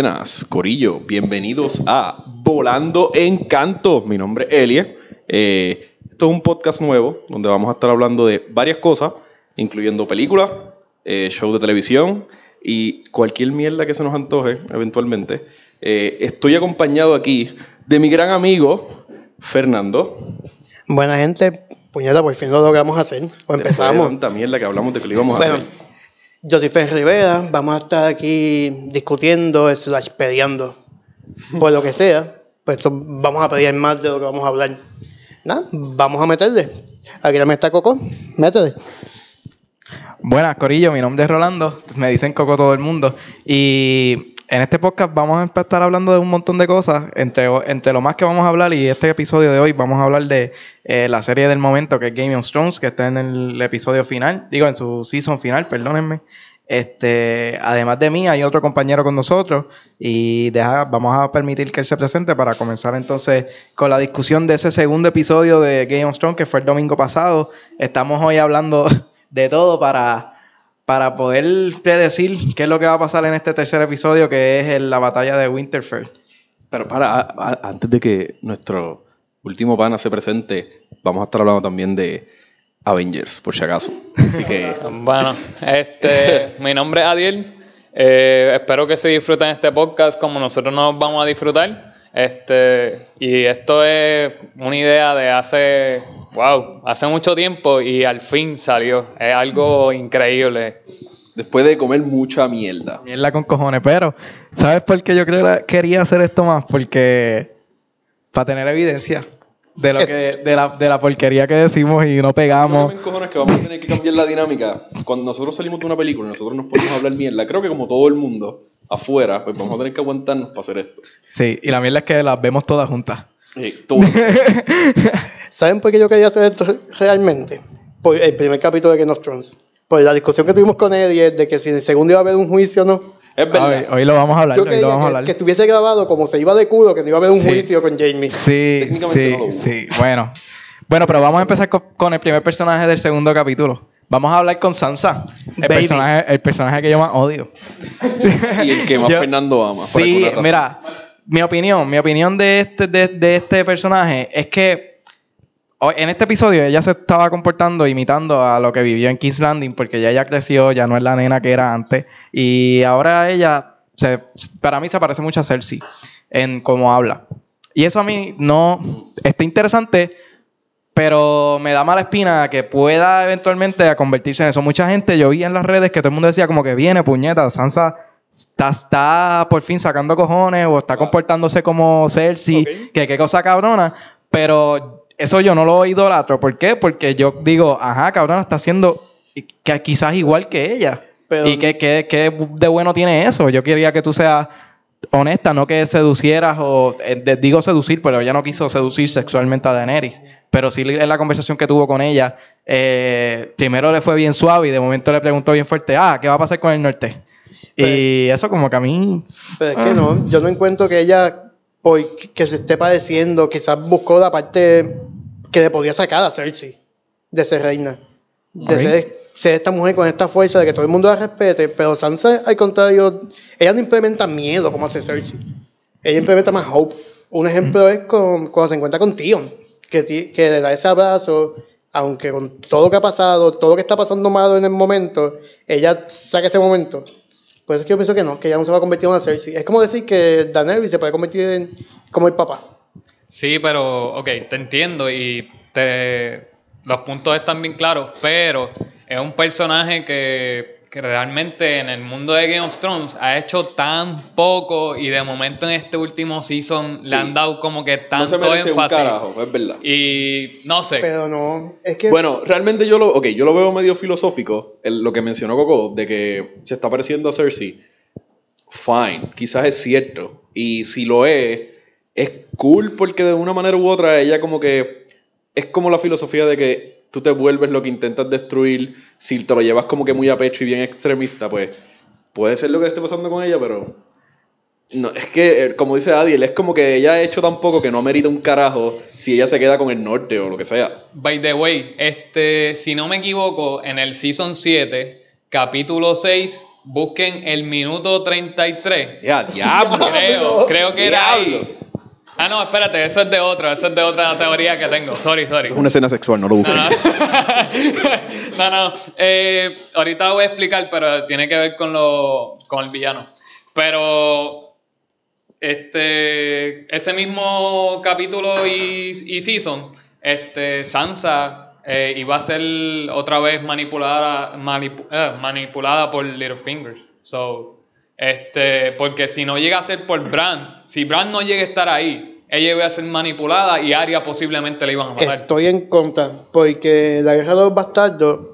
Buenas, Corillo. Bienvenidos a Volando en Canto. Mi nombre es Elie. Eh, esto es un podcast nuevo donde vamos a estar hablando de varias cosas, incluyendo películas, eh, shows de televisión y cualquier mierda que se nos antoje eventualmente. Eh, estoy acompañado aquí de mi gran amigo Fernando. Buena gente, puñeta, por fin lo logramos hacer. O empezamos. tanta mierda que hablamos de que lo íbamos a hacer. Fer Rivera, vamos a estar aquí discutiendo, slash peleando, por lo que sea. Pues vamos a pelear más de lo que vamos a hablar. Nada, vamos a meterle. Aquí también está Coco, métele. Buenas, Corillo, mi nombre es Rolando, me dicen Coco todo el mundo. Y en este podcast vamos a estar hablando de un montón de cosas, entre, entre lo más que vamos a hablar y este episodio de hoy vamos a hablar de eh, la serie del momento que es Game of Thrones, que está en el episodio final, digo en su season final, perdónenme. Este, además de mí, hay otro compañero con nosotros y deja, vamos a permitir que él se presente para comenzar entonces con la discusión de ese segundo episodio de Game of Thrones que fue el domingo pasado. Estamos hoy hablando de todo para, para poder predecir qué es lo que va a pasar en este tercer episodio que es el- la batalla de Winterfell. Pero para, a- a- antes de que nuestro último pana se presente, vamos a estar hablando también de Avengers, por si acaso. Así que Bueno, este, mi nombre es Adiel. Eh, espero que se disfruten este podcast como nosotros nos vamos a disfrutar. Este, y esto es una idea de hace, wow, hace mucho tiempo y al fin salió. Es algo increíble. después de comer mucha mierda. Mierda con cojones, pero ¿sabes por qué yo creo, quería hacer esto más? Porque para tener evidencia de lo que de la, de la porquería que decimos y no pegamos. que me encojona es que vamos a tener que cambiar la dinámica. Cuando nosotros salimos de una película nosotros nos ponemos a hablar mierda, creo que como todo el mundo afuera, pues vamos a tener que aguantarnos para hacer esto. Sí, y la mierda es que las vemos todas juntas. ¿Saben por qué yo quería hacer esto realmente? Por el primer capítulo de Game of Thrones. Por la discusión que tuvimos con Eddie de que si en el segundo iba a haber un juicio o no. es verdad. Hoy, hoy lo vamos a hablar, Yo hoy quería lo vamos a que, hablar. que estuviese grabado como se iba de culo, que no iba a haber un Sí. juicio con Jamie. Sí, Técnicamente sí, no lo hubo. sí. Bueno. Bueno, pero vamos a empezar con, con el primer personaje del segundo capítulo. Vamos a hablar con Sansa, el personaje, el personaje que yo más odio. y el que más Yo- Fernando ama. Sí, mira, mi opinión, mi opinión de este, de, de este personaje es que en este episodio ella se estaba comportando, imitando a lo que vivió en King's Landing, porque ya ella creció, ya no es la nena que era antes, y ahora ella, se, para mí se parece mucho a Cersei en cómo habla. Y eso a mí no está interesante, pero me da mala espina que pueda eventualmente convertirse en eso. Mucha gente, yo vi en las redes que todo el mundo decía como que viene, puñeta, Sansa está, está por fin sacando cojones o está comportándose como Cersei, Ok. que qué cosa cabrona, pero eso yo no lo idolatro. ¿Por qué? Porque yo digo, ajá, cabrona, está haciendo que quizás igual que ella. Pero- ¿Y qué, qué- qué de bueno tiene eso? Yo quería que tú seas honesta, no que seducieras o eh, digo seducir, pero ella no quiso seducir sexualmente a Daenerys. Pero sí en la conversación que tuvo con ella, eh, primero le fue bien suave y de momento le preguntó bien fuerte, ah, ¿qué va a pasar con el norte? Y eso como que a mí... Pero es que no, yo no encuentro que ella, por que se esté padeciendo, quizás buscó la parte que le podía sacar a Cersei de ser reina. De ser, ser esta mujer con esta fuerza de que todo el mundo la respete, pero Sansa, al contrario, ella no implementa miedo como hace Cersei. Ella implementa más hope. Un ejemplo es con, cuando se encuentra con Tion, que, que le da ese abrazo, aunque con todo lo que ha pasado, todo lo que está pasando malo en el momento, ella saca ese momento. Por eso es que yo pienso que no, que ella no se va a convertir en una Cersei. Es como decir que Daenerys se puede convertir en como el papá. Sí, pero, ok, te entiendo y te, los puntos están bien claros, pero es un personaje que, que realmente en el mundo de Game of Thrones ha hecho tan poco y de momento en este último season le Sí. han dado como que no tanto se merece un énfasis. carajo, es verdad. Y no sé. Pero no, es que Bueno, realmente yo lo, okay, yo lo veo medio filosófico, el- lo que mencionó Coco, de que se está pareciendo a Cersei. Fine, quizás es cierto. Y si lo es, es cool porque de una manera u otra ella como que es como la filosofía de que tú te vuelves lo que intentas destruir, si te lo llevas como que muy a pecho y bien extremista, pues puede ser lo que esté pasando con ella, pero no, es que, eh, como dice Adiel, es como que ella ha hecho tan poco que no merita un carajo si ella se queda con el norte o lo que sea. By the way, este, si no me equivoco, en el Season 7, capítulo 6, busquen el minuto 33. Ya, diablo. Creo, creo que era Diablo. ahí. Ah, no, espérate, eso es de otro, eso es de otra teoría que tengo. Sorry, sorry. Eso es una escena sexual, no lo No, busquen. no. no, no. Eh, ahorita lo voy a explicar, pero tiene que ver con, lo, con el villano. Pero este, ese mismo capítulo y, y season, este, Sansa eh, iba a ser otra vez manipulada, manipu- eh, manipulada por Littlefinger. So, este, porque si no llega a ser por Bran, si Bran no llega a estar ahí, ella iba a ser manipulada y Arya posiblemente la iban a matar. Estoy en contra, porque la guerra de los bastardos,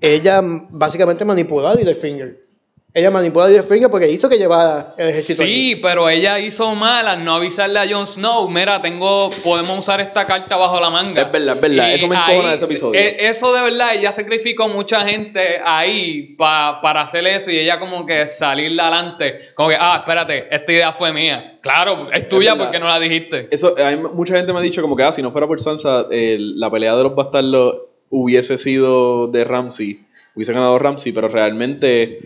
ella básicamente manipuló a Littlefinger. Ella manipuló a Littlefinger porque hizo que llevara el ejército. allí. Sí, pero ella hizo mal al no avisarle a Jon Snow. Mira, tengo, podemos usar esta carta bajo la manga. Es verdad, es verdad. Y Eso me encojona de ese episodio. eh, Eso de verdad, ella sacrificó mucha gente ahí pa- para hacer eso y ella como que salir adelante. Como que, ah, espérate, esta idea fue mía. Claro, es tuya verdad. porque no la dijiste. Eso, hay mucha gente me ha dicho como que, ah, si no fuera por Sansa, la pelea de los bastardos hubiese sido de Ramsey, hubiese ganado Ramsey, pero realmente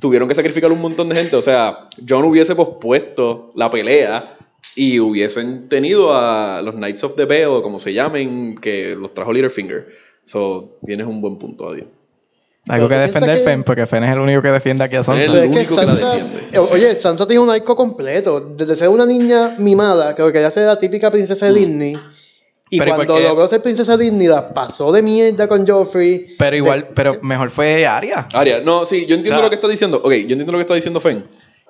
tuvieron que sacrificar un montón de gente. O sea, John hubiese pospuesto la pelea y hubiesen tenido a los Knights of the Vale, como se llamen, que los trajo Littlefinger. So, tienes un buen punto, adiós. Algo que defender que- Fen, porque Fen es el único que defiende aquí a Sansa. Es el que único que la Sansa, defiende. oye, Sansa tiene un arco completo. Desde ser una niña mimada, creo que ella ser la típica princesa de Disney. Y Pero ¿y por cuando qué? logró ser princesa la pasó de mierda con Joffrey. Pero igual, De- pero mejor fue Arya. Aria, no, sí, yo entiendo O sea- lo que está diciendo. Ok, yo entiendo lo que está diciendo Fen.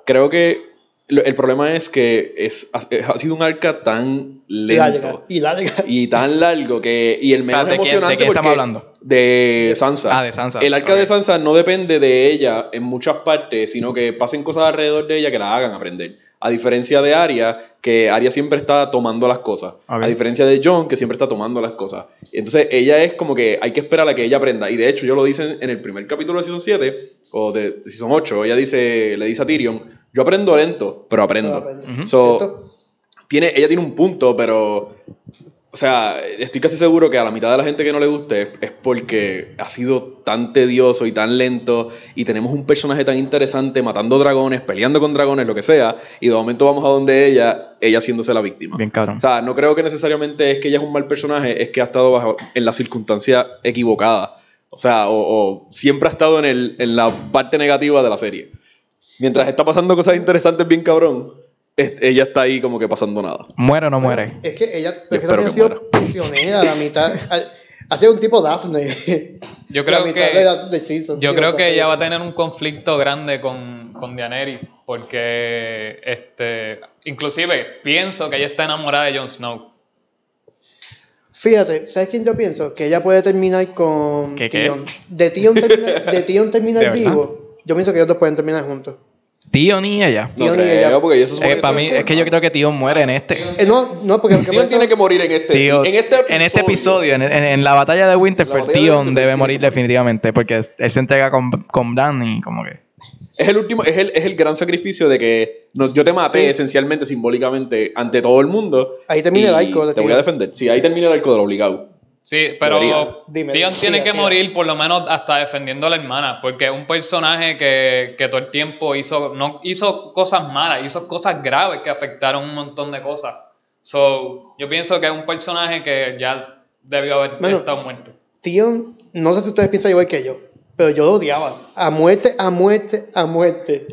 Creo que lo- el problema es que es, ha, ha sido un arca tan larga, lento y larga. y tan largo que y el menos Espera, ¿de quién- emocionante de quién estamos hablando? de Sansa. Ah, de Sansa, El arca de Sansa no depende de ella en muchas partes, sino que pasen cosas alrededor de ella que la hagan aprender. A diferencia de Arya, que Arya siempre está tomando las cosas. A diferencia de John, que siempre está tomando las cosas. Entonces, ella es como que hay que esperar a que ella aprenda. Y de hecho, yo lo dicen en el primer capítulo de Season 7, o de, de Season 8, ella dice, le dice a Tyrion, yo aprendo lento, pero aprendo. Pero aprendo. So, tiene, ella tiene un punto, pero. O sea, estoy casi seguro que a la mitad de la gente que no le guste es porque ha sido tan tedioso y tan lento y tenemos un personaje tan interesante matando dragones, peleando con dragones, lo que sea, y de momento vamos a donde ella, ella haciéndose la víctima. Bien cabrón. O sea, no creo que necesariamente es que ella es un mal personaje, es que ha estado bajo, en la circunstancia equivocada. O sea, o, o siempre ha estado en, el, en la parte negativa de la serie. Mientras está pasando cosas interesantes bien cabrón, ella está ahí como que pasando nada. ¿Muere o no muere? Es que ella Yo es que espero también ha que sido muera. prisionera a la mitad. ha- sido un tipo Daphne. Yo creo que- de la- de season, Yo creo que ella va a tener un conflicto grande con, con Daenerys, porque este, inclusive pienso que ella está enamorada de Jon Snow. Fíjate, ¿sabes quién yo pienso? Que ella puede terminar con ¿Qué, qué? Tion. De Tion terminar, de Tion terminar vivo. Yo pienso que ellos dos pueden terminar juntos. Tío ni ella. No Tío, ni creo, ella- porque ella se supone Eh, para mí, es que yo creo que Tío muere en este. Eh, no, no, porque Tío tiene que morir en este. Tío, en este episodio. en este episodio, en, en- en la batalla de Winterfell, La batalla de Winterfell, debe morir definitivamente porque él se entrega con, con Bran y como que... Es el último, es el, es el gran sacrificio de que no- yo te maté Sí. esencialmente, simbólicamente, ante todo el mundo. Ahí termina el arco de Te voy Tío. a defender. Sí, ahí termina el arco del obligado. Sí, pero. Dime, Theon tiene que morir por lo menos hasta defendiendo a la hermana, porque es un personaje que, que todo el tiempo hizo, no hizo cosas malas, hizo cosas graves que afectaron un montón de cosas. So, yo pienso que es un personaje que ya debió haber Bueno. estado muerto. Tion, no sé si ustedes piensan igual que yo, pero yo lo odiaba. A muerte, a muerte, a muerte.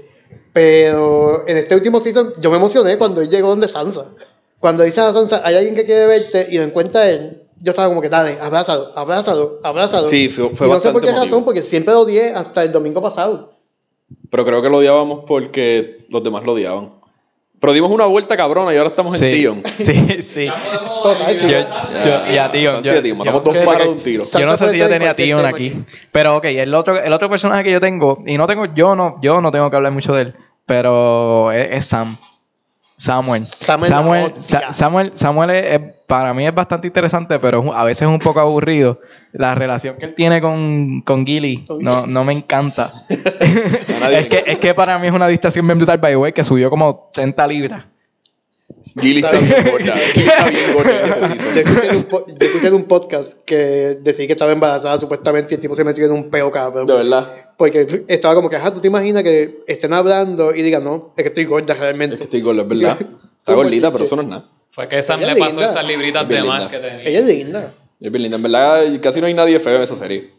Pero en este último season yo me emocioné cuando él llegó donde Sansa. Cuando dice a Sansa, hay alguien que quiere verte y lo encuentra él, yo estaba como que, dale, abrázalo, abrázalo, abrázalo. Sí, fue- fue y no sé por qué emotivo. razón, porque siempre lo odié hasta el domingo pasado. Pero creo que lo odiábamos porque los demás lo odiaban. Pero dimos una vuelta cabrona y ahora estamos en Tion. sí, sí. Total, sí. Yo, yo- y a Tío. Son yo- matamos dos pájaros de un tiro. Yo no sé si yo tenía a Tion aquí. Pero ok, el otro, el otro personaje que yo tengo, y no tengo, yo no, yo no tengo que hablar mucho de él, pero es, es Sam. Samuel. Samuel Samuel, Samuel, Samuel es- es- para mí es bastante interesante, pero a veces es un poco aburrido. La relación que él tiene con, con Gilly no, no me encanta. es, que, es que para mí es una distracción bien brutal, by the way, que subió como 30 libras. Gilly está bien gorda. Gilly está bien gorda este. Yo escuché, en un po- yo escuché en un podcast que decía que estaba embarazada supuestamente y el tipo se metió en un peo cabrón. De verdad. Porque estaba como que, ajá, tú te imaginas que estén hablando y digan, no, es que estoy gorda realmente. Es que estoy gorda, es verdad. Está gordita, pero eso no es nada. Fue que Sam Ella le pasó linda. esas libritas Es de más que tenía. Ella es linda. Es bien linda. En verdad, casi no hay nadie feo en esa serie.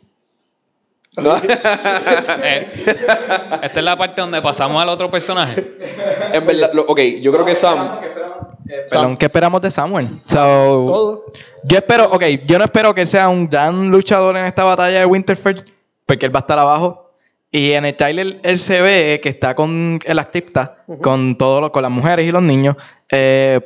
No. Eh, esta es la parte donde pasamos al otro personaje. en verdad, lo- ok, yo creo que Sam. Perdón, ¿qué esperamos de Samuel? So, Todo. yo espero, ok, yo no espero que él sea un gran luchador en esta batalla de Winterfell, porque él va a estar abajo. Y en el trailer él se ve que está con las criptas, con todos los- con las mujeres y los niños. eh,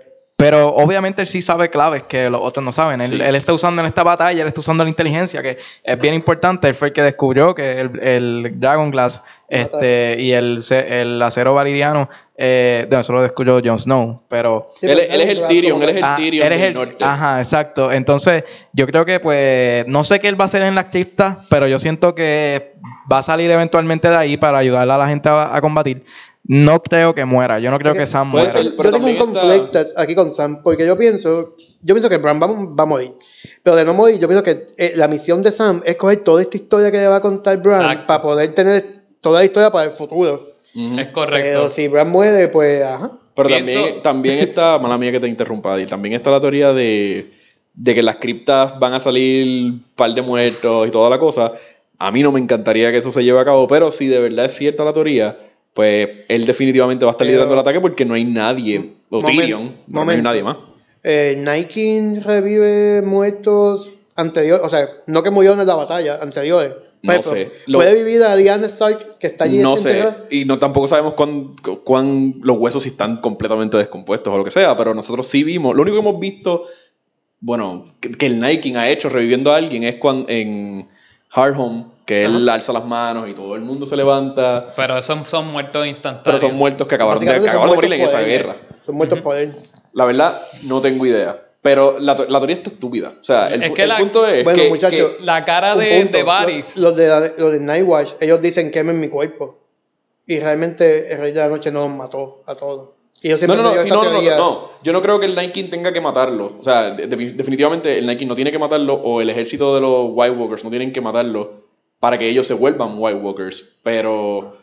pero obviamente él sí sabe claves que los otros no saben. Él, Sí. él está usando en esta batalla, él está usando la inteligencia, que es bien importante. Él fue el que descubrió que el, el Dragon Glass este, y el, el acero validiano, eh, no, eso lo descubrió Jon Snow, pero... Sí, él, él es el Tyrion, él es el Ah, Tyrion eres del el- norte. Ajá, exacto. Entonces, yo creo que, pues, no sé qué él va a hacer en las criptas, pero yo siento que va a salir eventualmente de ahí para ayudar a la gente a, a combatir. No creo que muera. Yo no creo que Sam muera. ser. yo tengo un está- conflicto aquí con Sam, porque yo pienso, yo pienso que Bran va, va a morir. Pero de no morir, yo pienso que eh, la misión de Sam es coger toda esta historia que le va a contar Bran Exacto. para poder tener toda la historia para el futuro. Es correcto. Pero si Bran muere, pues, ajá. Pero Pienso- también, también está, mala mía que te interrumpa, y también está la teoría de, de que las criptas van a salir un par de muertos y toda la cosa. A mí no me encantaría que eso se lleve a cabo, pero si de verdad es cierta la teoría, pues él definitivamente va a estar Pero- liderando el ataque porque no hay nadie, o Tyrion, no hay nadie más. Eh, Nike revive muertos anteriores, o sea, no que murieron en la batalla, anteriores. No sé. Lo- Puede vivir a Diana Stark, que está allí No sé, y no tampoco sabemos cuán, cuán los huesos si están completamente descompuestos o lo que sea, pero nosotros sí vimos, lo único que hemos visto, bueno, que, que el Nike ha hecho reviviendo a alguien es cuando en Hard Home, que él alza las manos y todo el mundo se levanta, Pero esos son muertos instantáneos. pero son muertos que acabaron de, que acabaron de morir en esa guerra. Son muertos por él. La verdad, no tengo idea. Pero la, la teoría está estúpida. O sea, el, Es que el la- punto es Bueno, que, muchachos, que- La cara de, punto. de Varys. Los, los de, los de Nightwatch, ellos dicen quemen mi cuerpo. Y realmente el Rey de la Noche no los mató a todos. Y yo No, siempre no, no, sí, no, no, no. Yo no creo que el Night King tenga que matarlo. O sea, de- de- definitivamente el Night King no tiene que matarlo o el ejército de los White Walkers no tienen que matarlo para que ellos se vuelvan White Walkers. Pero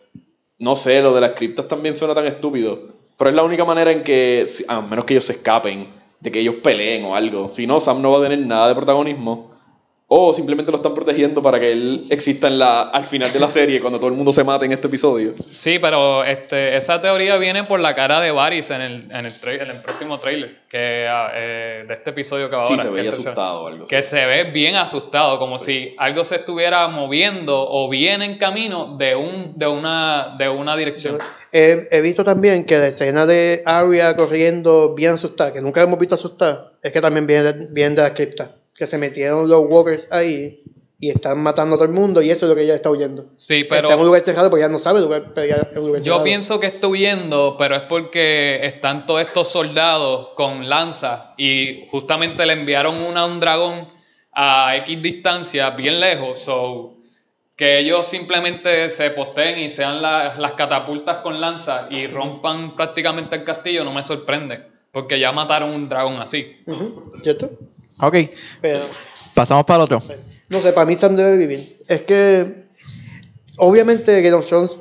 no sé, lo de las criptas también suena tan estúpido. Pero es la única manera en que, a menos que ellos se escapen, de que ellos peleen o algo. Si no, Sam no va a tener nada de protagonismo. O simplemente lo están protegiendo para que él exista en la, al final de la serie, cuando todo el mundo se mate en este episodio. Sí, pero este, esa teoría viene por la cara de Varys en el, en el, tra- en el próximo trailer que, ah, eh, de este episodio que va Sí, ahora. se que veía es tercero. asustado algo. Que se ve bien asustado, como si algo se estuviera moviendo o bien en camino de, un, de, una, de una dirección. He, he visto también que la escena de Arya corriendo bien asustada, que nunca hemos visto asustada, es que también viene, viene de la cripta. Que se metieron los walkers ahí y están matando a todo el mundo y eso es lo que ella está huyendo. Sí, pero... está en un lugar cerrado porque ella no sabe lugar, pero ella un lugar Yo cerrado. pienso que está huyendo, pero es porque están todos estos soldados con lanzas y justamente le enviaron una a un dragón a X distancia, bien lejos, so que ellos simplemente se posteen y sean la- las catapultas con lanzas y rompan prácticamente el castillo, no me sorprende, porque ya mataron un dragón así. Ujú, ¿Cierto? Ok, Pero, pasamos para el otro. no sé, para mí Sam debe vivir. Es que, obviamente, Game of Thrones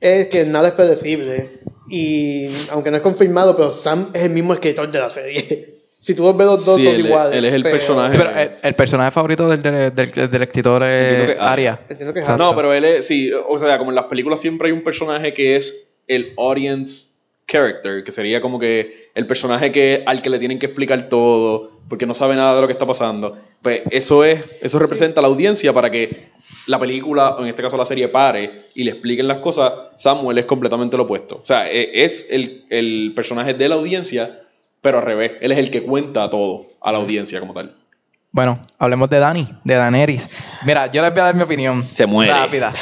es que nada es predecible. Y aunque no es confirmado, pero Sam es el mismo escritor de la serie. si tú los ves los dos, Sí, son él es- iguales. él es el pero- personaje. Sí, pero el, el personaje favorito del, del, del- del escritor es. Arya. Entiendo que es Exacto. No, pero él es, sí, o sea, como en las películas siempre hay un personaje que es el audience character, que sería como que el personaje que, al que le tienen que explicar todo, porque no sabe nada de lo que está pasando. Pues eso es, eso representa a la audiencia para que la película, o en este caso la serie, pare y le expliquen las cosas. Samuel es completamente lo opuesto. O sea, e- es el, el personaje de la audiencia, pero al revés. Él es el que cuenta todo a la audiencia como tal. Bueno, hablemos de Dani, de Daenerys. Mira, yo les voy a dar mi opinión. Se muere. Rápida.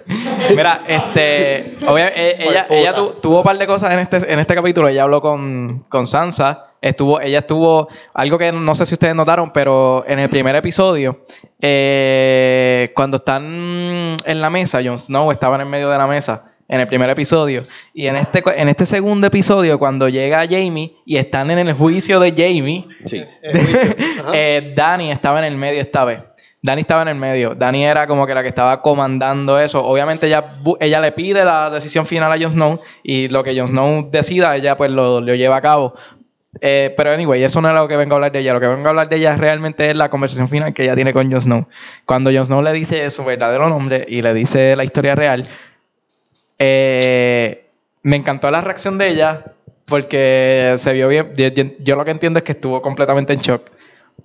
Mira, este. eh, ella, ella tu- tuvo un par de cosas en este, en este capítulo. Ella habló con, con Sansa. Estuvo, ella estuvo. Algo que no sé si ustedes notaron, pero en el primer episodio, eh, cuando están en la mesa, Jon Snow estaba en el medio de la mesa. En el primer episodio. Y en este, en este segundo episodio, cuando llega Jamie y están en el juicio de Jamie, Sí. Eh, Dani estaba en el medio esta vez. Dani estaba en el medio. Dani era como que la que estaba comandando eso. Obviamente ella, ella le pide la decisión final a Jon Snow y lo que Jon Snow decida, ella pues lo, lo lleva a cabo. Eh, pero anyway, eso no es lo que vengo a hablar de ella. Lo que vengo a hablar de ella realmente es la conversación final que ella tiene con Jon Snow. Cuando Jon Snow le dice su verdadero nombre y le dice la historia real, eh, me encantó la reacción de ella porque se vio bien. Yo, yo- yo lo que entiendo es que estuvo completamente en shock.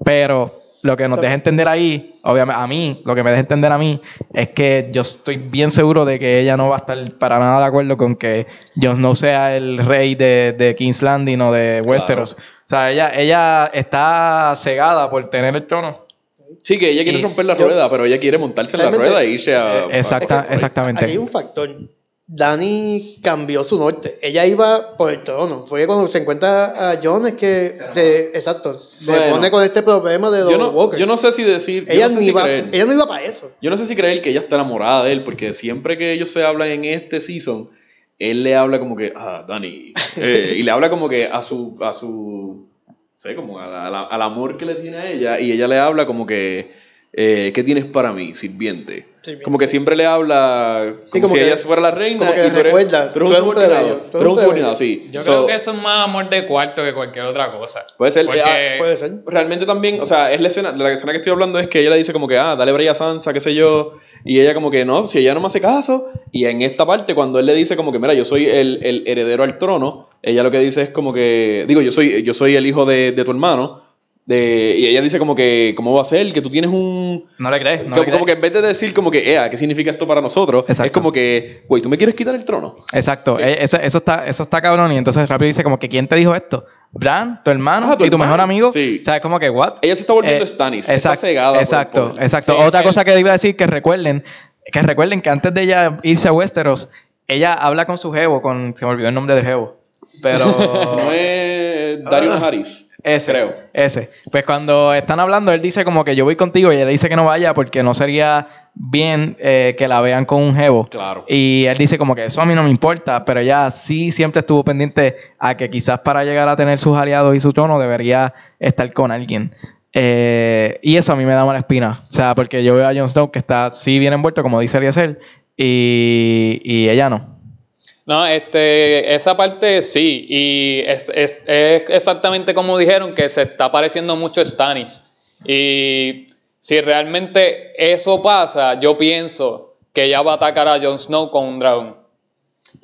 Pero lo que nos deja entender ahí, obviamente a mí, lo que me deja entender a mí, es que yo estoy bien seguro de que ella no va a estar para nada de acuerdo con que Jon Snow sea el rey de, de King's Landing o de Westeros. O sea, ella, ella está cegada por tener el trono. Sí, que ella quiere Y romper la yo- rueda, pero ella quiere montarse en la rueda e irse a. Exacta- a- exactamente. Aquí hay un factor. Dani cambió su norte. Ella iba por el trono. Fue cuando se encuentra a John es que se, exacto, se Bueno. pone con este problema de los Yo no, walkers. yo no sé si decir. yo ella, no sé si iba, creer. ella no iba para eso. Yo no sé si creer que ella está enamorada de él, porque siempre que ellos se hablan en este season, él le habla como que, ah, Dani, eh, y le habla como que a su, a su, no sé, como a la- a la- al amor que le tiene a ella, y ella le habla como que, eh, ¿qué tienes para mí, sirviente? Sirviente. Como que siempre le habla como, como si que- ella fuera la reina, como que y tú eres, recuerda, tú eres tú un subordinado, tú eres un subordinado, sí. Yo So, creo que eso es más amor de cuarto que cualquier otra cosa. Puede ser, Porque- ah, Puede ser. realmente también, o sea, es la escena, la escena que estoy hablando es que ella le dice como que, ah, dale break a Sansa, qué sé yo, y ella como que no, si ella no me hace caso, y en esta parte cuando él le dice como que, mira, yo soy el, el heredero al trono, ella lo que dice es como que, digo, yo soy, yo soy el hijo de, de tu hermano, de, y ella dice como que, ¿cómo va a ser? Que tú tienes un... No le crees. No como, le como que en vez de decir como que, Ea, ¿qué significa esto para nosotros? Es como que, güey, ¿tú me quieres quitar el trono? Exacto, Sí. eh, eso, eso está, eso está cabrón. Y entonces rápido dice como que ¿quién te dijo esto? Bran, tu hermano Ah, tu y tu hermano. mejor amigo. Sí. O sea, es como que what? Ella se está volviendo Eh, Stannis, está exacto, cegada Exacto, exacto. Sí, Otra cosa que iba a decir que recuerden, que recuerden que antes de ella irse a Westeros, ella habla con su jevo, con se me olvidó el nombre del jevo. Pero No es Dario Najaris. Ese, Creo. ese. Pues cuando están hablando, él dice como que yo voy contigo y ella dice que no vaya porque no sería bien eh, que la vean con un jevo. Claro. Y él dice como que eso a mí no me importa, pero ella sí siempre estuvo pendiente a que quizás para llegar a tener sus aliados y su trono debería estar con alguien. Eh, y eso a mí me da mala espina. O sea, porque yo veo a Jon Snow que está sí bien envuelto, como dice Eliezer, y, y ella no. No, este, esa parte sí, y es, es- es exactamente como dijeron, que se está pareciendo mucho a Stannis. Y si realmente eso pasa, yo pienso que ella va a atacar a Jon Snow con un dragón.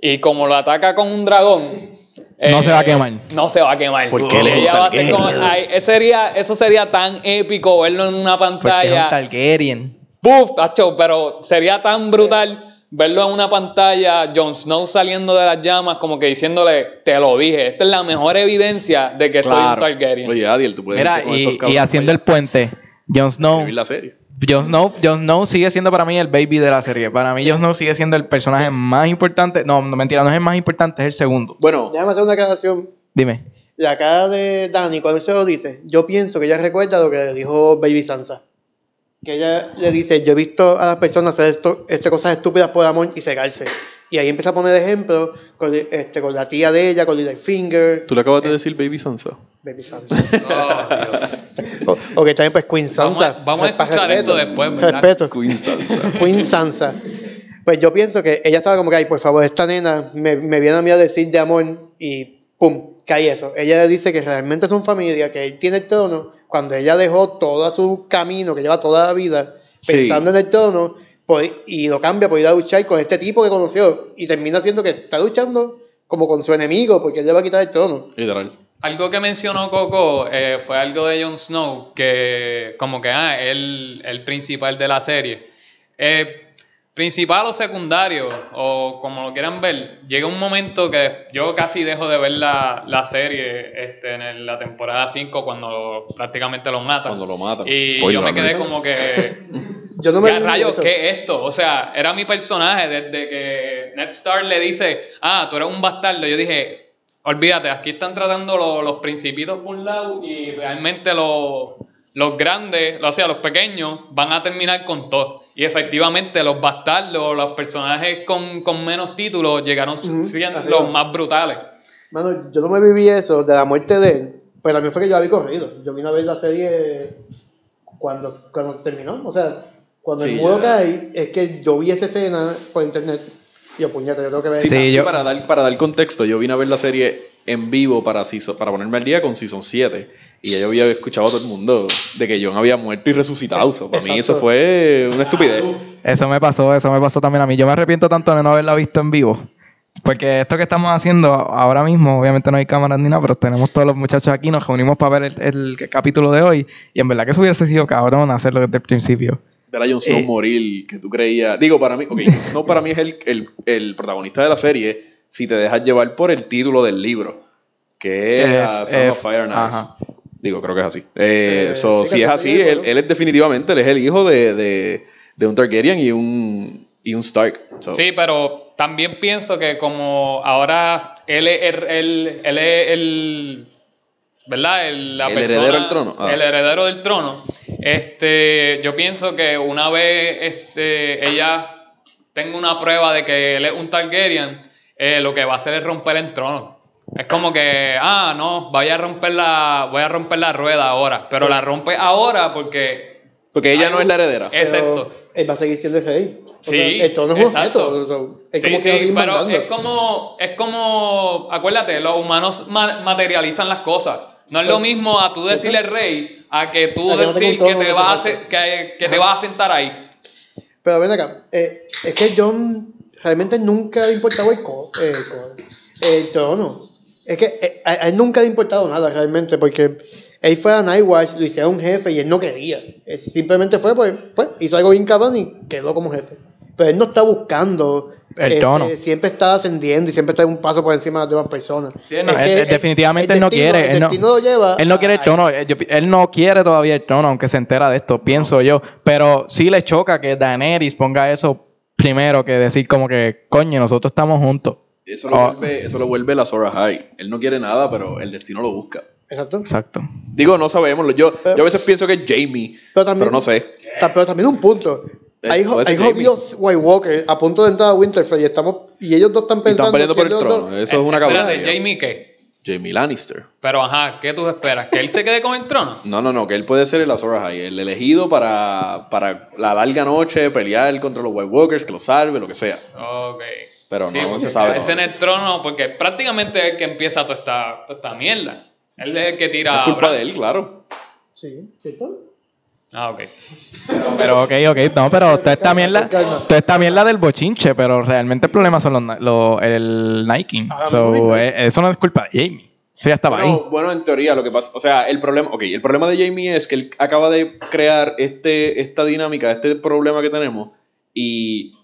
Y como lo ataca con un dragón... eh, No se va a quemar. No se va a quemar. Porque Ella va a ser como- Targaryen. ay, ese sería, eso sería tan épico verlo en una Porque es un pantalla. Targaryen. Tacho, pero sería tan brutal verlo en una pantalla, Jon Snow saliendo de las llamas, como que diciéndole, te lo dije, esta es la mejor evidencia de que soy un Targaryen. Oye, Adiel, tú puedes Mira, y, y haciendo el puente, Jon Snow, escribir la serie. Jon Snow, Jon Snow sigue siendo para mí el baby de la serie. Para mí, Jon Snow sigue siendo el personaje más importante. No, no mentira, no es el más importante, es el segundo. Bueno, Déjame hacer una aclaración. Dime. La cara de Dani, cuando se lo dice, yo pienso que ella recuerda lo que le dijo Baby Sansa. Que ella le dice, yo he visto a las personas hacer esto, este, cosas estúpidas por amor y cegarse. Y ahí empieza a poner ejemplos con, este, con la tía de ella, con Littlefinger, tú le acabas de decir Baby Sansa. Baby Sansa. Oh, Dios. o, o que también pues Queen Vamos Sansa. a- vamos a escuchar esto después, ¿verdad? Respeto. Queen Sansa. Queen Sansa. Pues yo pienso que ella estaba como que, ay, por favor, esta nena me, me viene a mí a decir de amor y pum, cae eso. Ella le dice que realmente son familia, que él tiene el trono, cuando ella dejó todo su camino, que lleva toda la vida, Sí. pensando en el trono, pues, y lo cambia por ir a luchar con este tipo que conoció, y termina siendo que está luchando como con su enemigo, porque él le va a quitar el trono. Literal. Algo que mencionó Coco eh, fue algo de Jon Snow, que como que, ah, él, el principal de la serie. Eh, principal o secundario, o como lo quieran ver, llega un momento que yo casi dejo de ver la, la serie este, en el- la temporada 5 cuando prácticamente lo matan. Cuando lo matan. Y Spoiler yo me quedé como que... Yo no me ¿Qué rayos? eso. ¿Qué es esto? O sea, era mi personaje desde que Ned Stark le dice, ah, tú eres un bastardo. Yo dije, olvídate, aquí están tratando lo- los principitos por un lado y realmente lo- los grandes, o sea, los pequeños, van a terminar con todo. Y efectivamente, los bastardos, los personajes con, con menos títulos, llegaron siendo arriba. los más brutales. Mano, yo no me viví eso de la muerte de él, pero también fue que yo la vi corrido. Yo vine a ver la serie cuando, cuando terminó. O sea, cuando Sí, el muro cae, es que yo vi esa escena por internet. Y yo, puñeta, yo tengo que ver. Sí, Sí, yo- para, dar, para dar contexto, yo vine a ver la serie en vivo para, season- para ponerme al día con Season 7. Y ya yo había escuchado a todo el mundo de que John había muerto y resucitado. So, para mí eso fue una estupidez. Eso me pasó, eso me pasó también a mí. Yo me arrepiento tanto de no haberla visto en vivo. Porque esto que estamos haciendo ahora mismo, obviamente no hay cámaras ni nada, pero tenemos todos los muchachos aquí, nos reunimos para ver el, el capítulo de hoy. Y en verdad que eso hubiese sido cabrón hacerlo desde el principio. Ver a Jon Snow Eh. morir, que tú creías. Digo, para mí, ok, Jon Snow para mí es el, el, el protagonista de la serie si te dejas llevar por el título del libro, que es es- Son es- of Fire and Ice. Digo, creo que es así. Eh, Eh, so, sí, si que es así, él, ¿no? él es definitivamente él es el hijo de, de, de un Targaryen y un, y un Stark. So, Sí, pero también pienso que como ahora él es el, el- él es el- ¿verdad? El, la El persona- heredero del trono. Ah. El heredero del trono. Este, yo pienso que una vez este, ella tenga una prueba de que él es un Targaryen, eh, lo que va a hacer es romper el trono. Es como que, ah, no, vaya a romper la, voy a romper la rueda ahora, pero la rompe ahora porque Porque ella no es un- la heredera. Exacto. Él va a seguir siendo el rey. O Sí, sea, el trono es un exacto. objeto. o sea, Es Sí, como sí, que pero es como, es como, acuérdate, los humanos ma- materializan las cosas. No es lo mismo a tú decirle rey a que tú A que decir que te, vas a, que, que te vas a sentar ahí. Pero ven acá, eh, es que John realmente nunca le importaba el, co el, trono. Es que eh, a, él nunca le ha importado nada realmente, porque él fue a Nightwatch, lo hicieron un jefe y él no quería. Él simplemente fue, pues, pues, hizo algo bien cabrón y quedó como jefe. Pero él no está buscando. El este, trono. Siempre está ascendiendo y siempre está un paso por encima de las demás personas. Sí, él no- Es él- que él el- definitivamente él no destino- quiere. El Él no, destino lo lleva. él no quiere el trono. Él, yo- él no quiere todavía el trono, aunque se entera de esto, pienso yo. Pero sí le choca que Daenerys ponga eso primero que decir como que, coño, nosotros estamos juntos. Eso lo, Ah. vuelve, eso lo vuelve la Sora High. Él no quiere nada, pero el destino lo busca. Exacto. Exacto. Digo, no sabemos. Yo, Pero- yo a veces pienso que es Jamie, Pero también- pero no sé. Pero también un punto. Eh, Hay, hay jodidos White Walker a punto de entrar a Winterfell y estamos y ellos dos están Y pensando están peleando por el trono. dos- Eso es una Espérate, cabrona. Jamie, ¿qué? Jamie Lannister. Pero ajá, ¿qué tú esperas? ¿Que él se quede con el trono? No, no, no, que él puede ser el Azor Ahai, el elegido para, para la larga noche, pelear contra los White Walkers, que lo salve, lo que sea. Ok. Pero Sí, no se sabe. quedarse en el trono, porque prácticamente es el que empieza toda esta, toda esta mierda. Él es el que tira. Es culpa de él, claro. Sí, ¿cierto? Ah, ok. Pero ok, ok, no, pero toda esta mierda, toda esta mierda del bochinche, pero realmente el problema son los, los el Nike. So, mismo, eh, eso no es culpa de Jamie. Eso ya estaba Bueno, ahí. bueno, en teoría lo que pasa, o sea, el problema, ok, el problema de Jamie es que él acaba de crear este, esta dinámica, este problema que tenemos y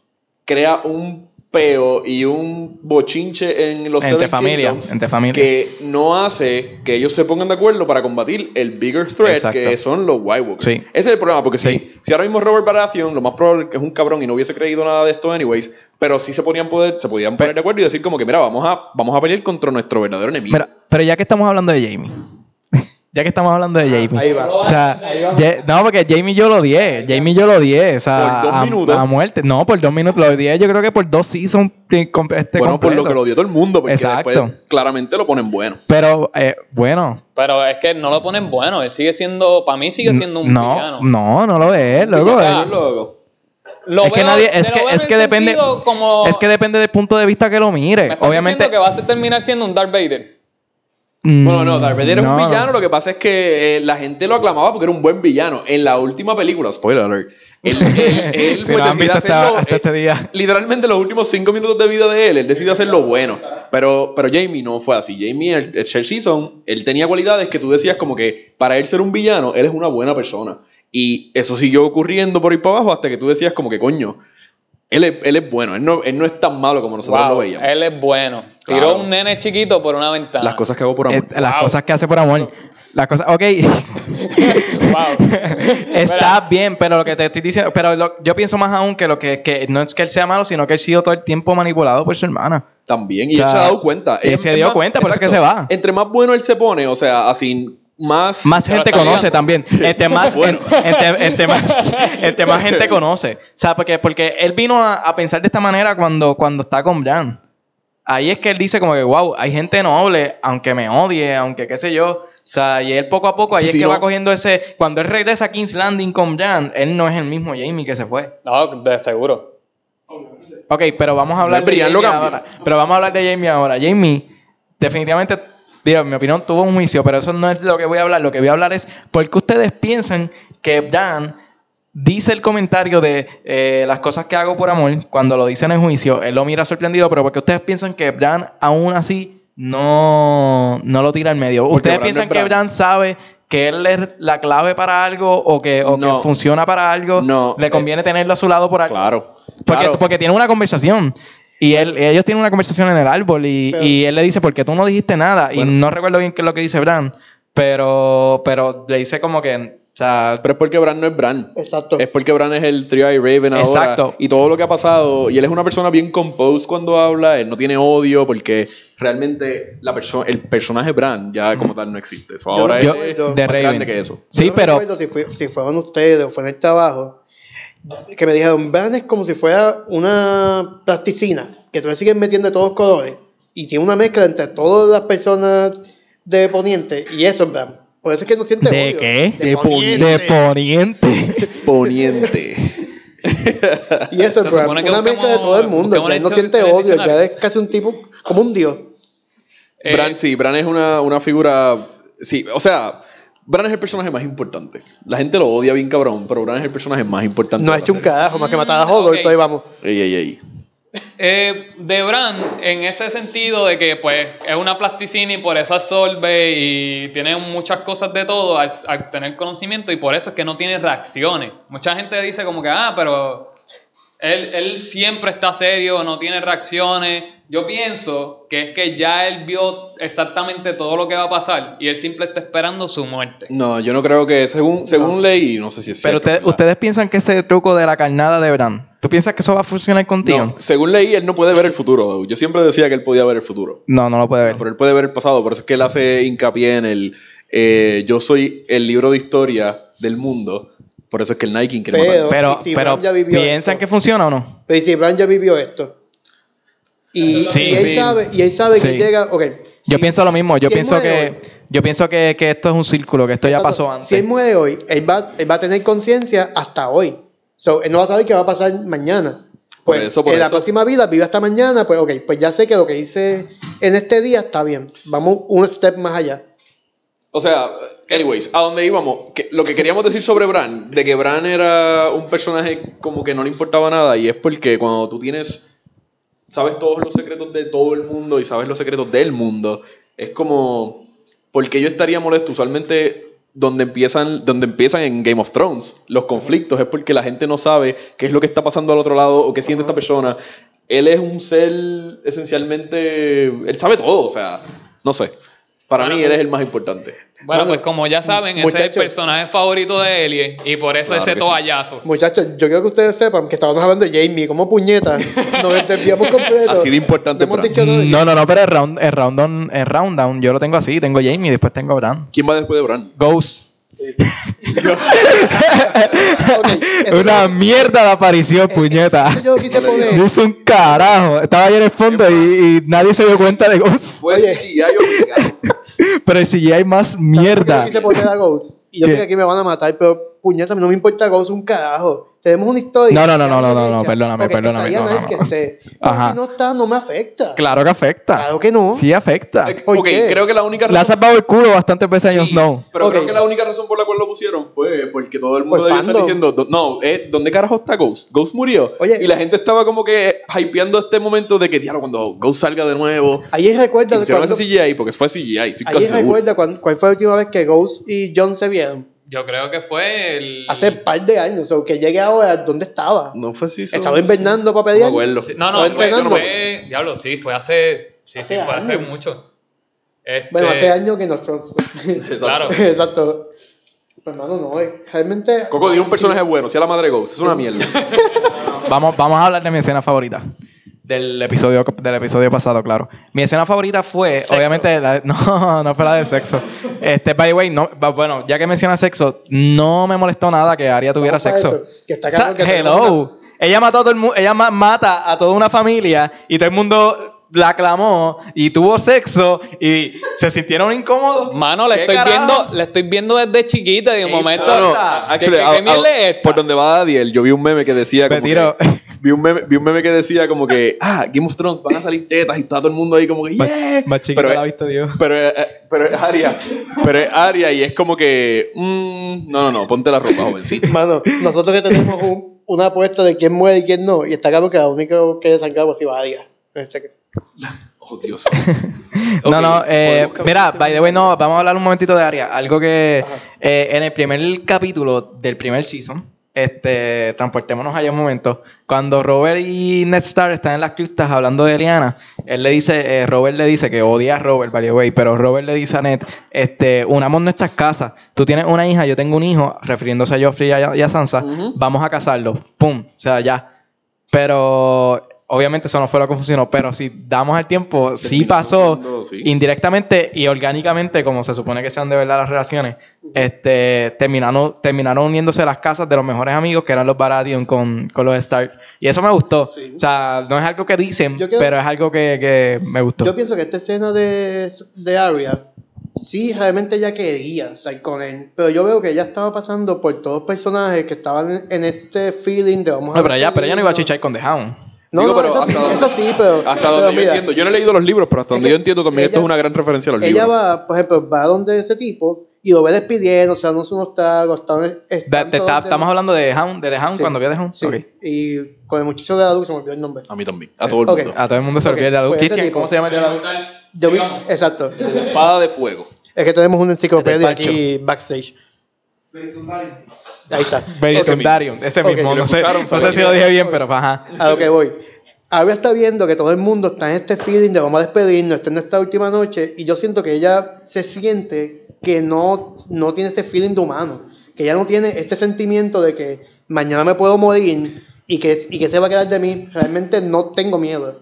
crea un peo y un bochinche en los Entre Seven familia, Kingdoms entre familia. que no hace que ellos se pongan de acuerdo para combatir el bigger threat Exacto. que son los White Walkers. Sí. Ese es el problema, porque Sí. si, si ahora mismo Robert Baratheon, lo más probable es que es un cabrón y no hubiese creído nada de esto anyways, pero sí se podían poder, se podían poner de acuerdo y decir como que mira, vamos a, vamos a pelear contra nuestro verdadero enemigo. Mira, pero ya que estamos hablando de Jamie. Ya que estamos hablando de Jamie. ahí va. O sea, Ahí va. ya- no, porque Jamie yo lo odié. Jamie yo lo odié. O sea, Por dos a, minutos. a muerte. No, por dos minutos. Lo odié yo creo que por dos seasons este bueno, por lo que lo dio todo el mundo, porque Exacto. después claramente lo ponen bueno. Pero, eh, bueno. Pero es que no lo ponen bueno. Él sigue siendo, para mí sigue siendo un no, villano. No, no lo es, loco. O sea, Eh, loco. Lo es que veo- nadie, es que, en es que depende, como- es que depende del punto de vista que lo Me mire. estás Obviamente. diciendo que vas a terminar siendo un Darth Vader. Mm, Bueno, no, Darth Vader es no, un no. villano, lo que pasa es que eh, la gente lo aclamaba porque era un buen villano. En la última película, spoiler alert, él, él, él, Si pues, decide hacerlo, hasta eh, este día. Literalmente los últimos cinco minutos de vida de él, él decide hacer lo bueno. Pero, pero Jamie no fue así. Jamie, el, el Shell Season, él tenía cualidades que tú decías como que para él ser un villano, él es una buena persona. Y eso siguió ocurriendo por ahí para abajo hasta que tú decías como que coño, él es, él es bueno, él no, él no es tan malo como nosotros lo veíamos. él es bueno. Tiró Claro. un nene chiquito por una ventana. Las cosas que hago por amor. Es- las Wow. cosas que hace por amor. Las cosas, ok. Wow. Está Mira. bien, pero lo que te estoy diciendo, pero lo- yo pienso más aún que lo que, que no es que él sea malo, sino que él ha sido todo el tiempo manipulado por su hermana. También, y O sea, él se ha dado cuenta. él se dio cuenta, por eso es que se va. Entre más bueno él se pone, o sea, así más... Más gente conoce también. Este más, Bueno. este, este más, este más gente conoce. O sea, porque, porque él vino a, a pensar de esta manera cuando, cuando está con Bran. Ahí es que él dice como que, wow, hay gente noble, aunque me odie, aunque qué sé yo. O sea, y él poco a poco, ahí Sí, es sí, que no. va cogiendo ese... Cuando él regresa a King's Landing con Bran, él no es el mismo Jamie que se fue. No, de seguro. Ok, pero vamos a hablar No, de Jamie ahora. Pero vamos a hablar de Jamie ahora. Jamie, definitivamente, digo, en mi opinión, tuvo un juicio, pero eso no es lo que voy a hablar. Lo que voy a hablar es por qué ustedes piensan que Bran dice el comentario de eh, las cosas que hago por amor cuando lo dice en el juicio. Él lo mira sorprendido, pero porque ustedes piensan que Bran aún así no, no lo tira al medio. Porque ¿Ustedes piensan que. Bran sabe que él es la clave para algo o que, o No. que funciona para algo? No. ¿Le conviene tenerlo a su lado por algo? Claro. Porque, claro. porque tienen una conversación. Y él, ellos tienen una conversación en el árbol y, Pero- y él le dice, ¿por qué tú no dijiste nada? Bueno. Y no recuerdo bien qué es lo que dice Bran, pero, pero le dice como que, o sea, Pero es porque Bran no es Bran. Exacto. Es porque Bran es el Three Eye Raven ahora. Exacto. Y todo lo que ha pasado. Y él es una persona bien composed cuando habla. Él no tiene odio porque realmente la perso- el personaje Bran ya como tal no existe. Eso Yo ahora no es recuerdo- de más Raven. grande que eso. sí, Yo no pero si, fue- si fueron ustedes o fue en el trabajo, que me dijeron, Bran es como si fuera una plasticina, que tú le sigues metiendo de todos colores, y tiene una mezcla entre todas las personas de Poniente, y eso es Bran. Por eso es que no siente ¿de odio. qué? De, Poniente. De poniente. Poniente. Y eso es que Una mezcla de todo el mundo. Ya no siente odio, ya es casi un tipo, como un dios. Eh, Bran, sí, Bran es una, una figura. Sí, o sea, Bran es el personaje más importante. La gente lo odia bien cabrón, pero Bran es el personaje más importante. No ha hecho un carajo más que matar a Mm, Hodor, ok. pero ahí vamos. Ey, ey, ey. Eh, de Bran, en ese sentido de que pues es una plasticina y por eso absorbe y tiene muchas cosas de todo al, al tener conocimiento y por eso es que no tiene reacciones. Mucha gente dice como que, ah, pero él, él siempre está serio, no tiene reacciones. Yo pienso que es que ya él vio exactamente todo lo que va a pasar y él simple está esperando su muerte. No, yo no creo que, según, según leí, no sé si es Pero cierto, ustedes, ¿verdad? ustedes piensan que ese truco de la carnada de Bran, ¿tú piensas que eso va a funcionar contigo? No, según leí, él no puede ver el futuro. Yo siempre decía que él podía ver el futuro. No, no lo puede ver. Pero él puede ver el pasado. Por eso es que él hace hincapié en el. eh, yo soy el libro de historia del mundo. Por eso es que el Nike quiere Pero-. Pero, si pero Bran ya vivió ¿piensan esto? que funciona o no? Pero si Bran ya vivió esto. Y, Sí, y él sí. sabe, y él sabe Sí. que llega. ok, Yo si- pienso lo mismo. Yo si pienso que hoy, yo pienso que, que esto es un círculo, que esto ya pasó antes. Si él muere hoy, él va, él va a tener conciencia hasta hoy. So, él no va a saber qué va a pasar mañana. Por Pues, eso, por en la próxima vida vive hasta mañana, pues ok, pues ya sé que lo que hice en este día está bien. Vamos un step más allá. O sea, anyways, a dónde íbamos. Que, lo que queríamos decir sobre Bran, de que Bran era un personaje como que no le importaba nada, y es porque cuando tú tienes. Sabes todos los secretos de todo el mundo y sabes los secretos del mundo, es como. Porque yo estaría molesto? Usualmente, donde empiezan, donde empiezan en Game of Thrones, los conflictos es porque la gente no sabe qué es lo que está pasando al otro lado o qué siente esta persona. Él es un ser esencialmente. Él sabe todo, o sea, no sé. Para Bueno, mí, él es el más importante. Bueno, Bueno, pues como ya saben, ese es el personaje favorito de Elie y por eso Claro ese sí. toallazo. Muchachos, yo quiero que ustedes sepan que estábamos hablando de Jamie, como puñeta. Nos desviamos completo. Así de importante No No, no, no, pero el round, el round, down, el round down, yo lo tengo así, tengo Jamie, después tengo Bran. ¿Quién va después de Bran? Ghost. Ok, eso Una yo- mierda de aparición, puñeta. eso yo quise poner. Dice un carajo. Estaba ahí en el fondo y, y nadie se dio cuenta de Ghost. Fue. CGI obligado. Pero el CGI hay más Yo mierda. quise poner a Ghost. Y yo sé que aquí me van a matar, pero puñeta, no me importa Ghost un carajo. Tenemos una historia. No, no, no, no, no, no, no, perdóname, Ok, perdóname, estaría no, no, nice que no. esté. Ajá. si no está, no me afecta. Claro que afecta. Claro que no. Sí afecta. ¿Por ok, qué? creo que la única Le ha razón. salvado el culo bastantes veces a Sí, Jon Snow. Pero Ok. creo que la única razón por la cual lo pusieron fue porque todo el mundo Por debió estar fandom. diciendo, "Do- no, eh, ¿dónde carajo está Ghost? Ghost murió. Oye. y la gente estaba como que hypeando este momento de que, diablo, cuando Ghost salga de nuevo, Ahí recuerda hicieron cuando, ese CGI, porque fue CGI, estoy ahí casi recuerda cuán- cuál fue la última vez que Ghost y John se vieron. Yo creo que fue el. Hace un par de años. O que llegue ahora, ¿dónde estaba? No fue así. Estaba invernando para pelear. No me acuerdo. Sí, No, ¿Estaba no, fue, entrenando? fue- Diablo, sí, fue hace. Sí, Hace sí, fue hace mucho. Este, Bueno, hace años que nos. Claro. Exacto. Pues, hermano, no. eh, Realmente. Coco, dile un personaje bueno, sea la madre de Ghost, es una mierda. Vamos, vamos a hablar de mi escena favorita. Del episodio, del episodio pasado, claro. Mi escena favorita fue, obviamente, la- no, no fue la del sexo. Este, by the way, no, bueno, ya que menciona sexo, no me molestó nada que Arya tuviera sexo. que está O sea, cabrón que tenemos hello. Ella mató a todo el mundo, ella ma- mata a toda una familia y todo el mundo la aclamó y tuvo sexo y se sintieron incómodos. Mano, le ¿Qué estoy carajo? viendo, le estoy viendo desde chiquita y de un momento. no, no, ¿qué- actually, qué- a- qué a- es por donde va Adiel, yo vi un meme que decía como que, vi un meme, vi un meme que decía como que ah, Game of Thrones van a salir tetas y está todo el mundo ahí como que Más, yeah. más chiquita pero, la ha visto Dios. pero, eh, eh, pero es Aria, pero es Aria y es como que mm, no, no, no, ponte la ropa, jovencita. Mano, nosotros que tenemos un- una apuesta de quién muere y quién no, y está claro que la única que desangramos si va a Díaz. Este, Oh, Dios. No, no, eh, mira, by the way, no, vamos a hablar un momentito de Aria. Algo que eh, en el primer capítulo del primer season, este, transportémonos allá un momento, cuando Robert y Ned Stark están en las criptas hablando de Eliana, él le dice, eh, Robert le dice que odia a Robert, by the way, pero Robert le dice a Ned, este, unamos nuestras casas, tú tienes una hija, yo tengo un hijo, refiriéndose a Joffrey y a, y a Sansa, vamos a casarlos, pum, o sea, ya. Pero obviamente eso no fue lo que funcionó, pero si damos el tiempo, sí pasó siendo, sí. indirectamente y orgánicamente, como se supone que sean de verdad las relaciones, este, terminaron, terminaron uniéndose las casas de los mejores amigos que eran los Baratheon con, con los Stark. Y eso me gustó. Sí. O sea, no es algo que dicen, pero es algo que, que me gustó. Yo pienso que esta escena de, de Arya, sí, realmente ella quería estar con él, pero yo veo que ella estaba pasando por todos los personajes que estaban en, en este feeling de vamos a... Pero ella, pero ella no iba a chichar con The Hound. No, Digo, no, pero eso, sí, hasta donde- eso sí, pero... Hasta pero donde yo mira, entiendo, yo no he leído los libros, pero hasta donde yo entiendo también esto ella- es una gran referencia a los Ella libros. va, por ejemplo, va donde ese tipo y lo ve despidiendo, o sea, no te- todos está- de- estamos hablando de The Hound, de The Hound Sí, cuando vio The Hound. sí, Ok. y con el muchacho de la luz, se me olvidó el nombre. A mí también, a todo el mundo. A todo el mundo se Ok, olvida de la luz. pues ese ¿Quién- tipo. ¿Cómo se llama el de la luz? Yo vi, exacto. Espada de fuego. Es que tenemos una enciclopedia aquí backstage. Ahí está. Darion, ese Ok, mismo. no sé, no sé si lo dije bien, pero ajá. A lo que voy. Ahora está viendo que todo el mundo está en este feeling de vamos a despedirnos, esta es nuestra última noche, y yo siento que ella se siente que no, no tiene este feeling de humano, que ella no tiene este sentimiento de que mañana me puedo morir y que, y que se va a quedar de mí. Realmente no tengo miedo.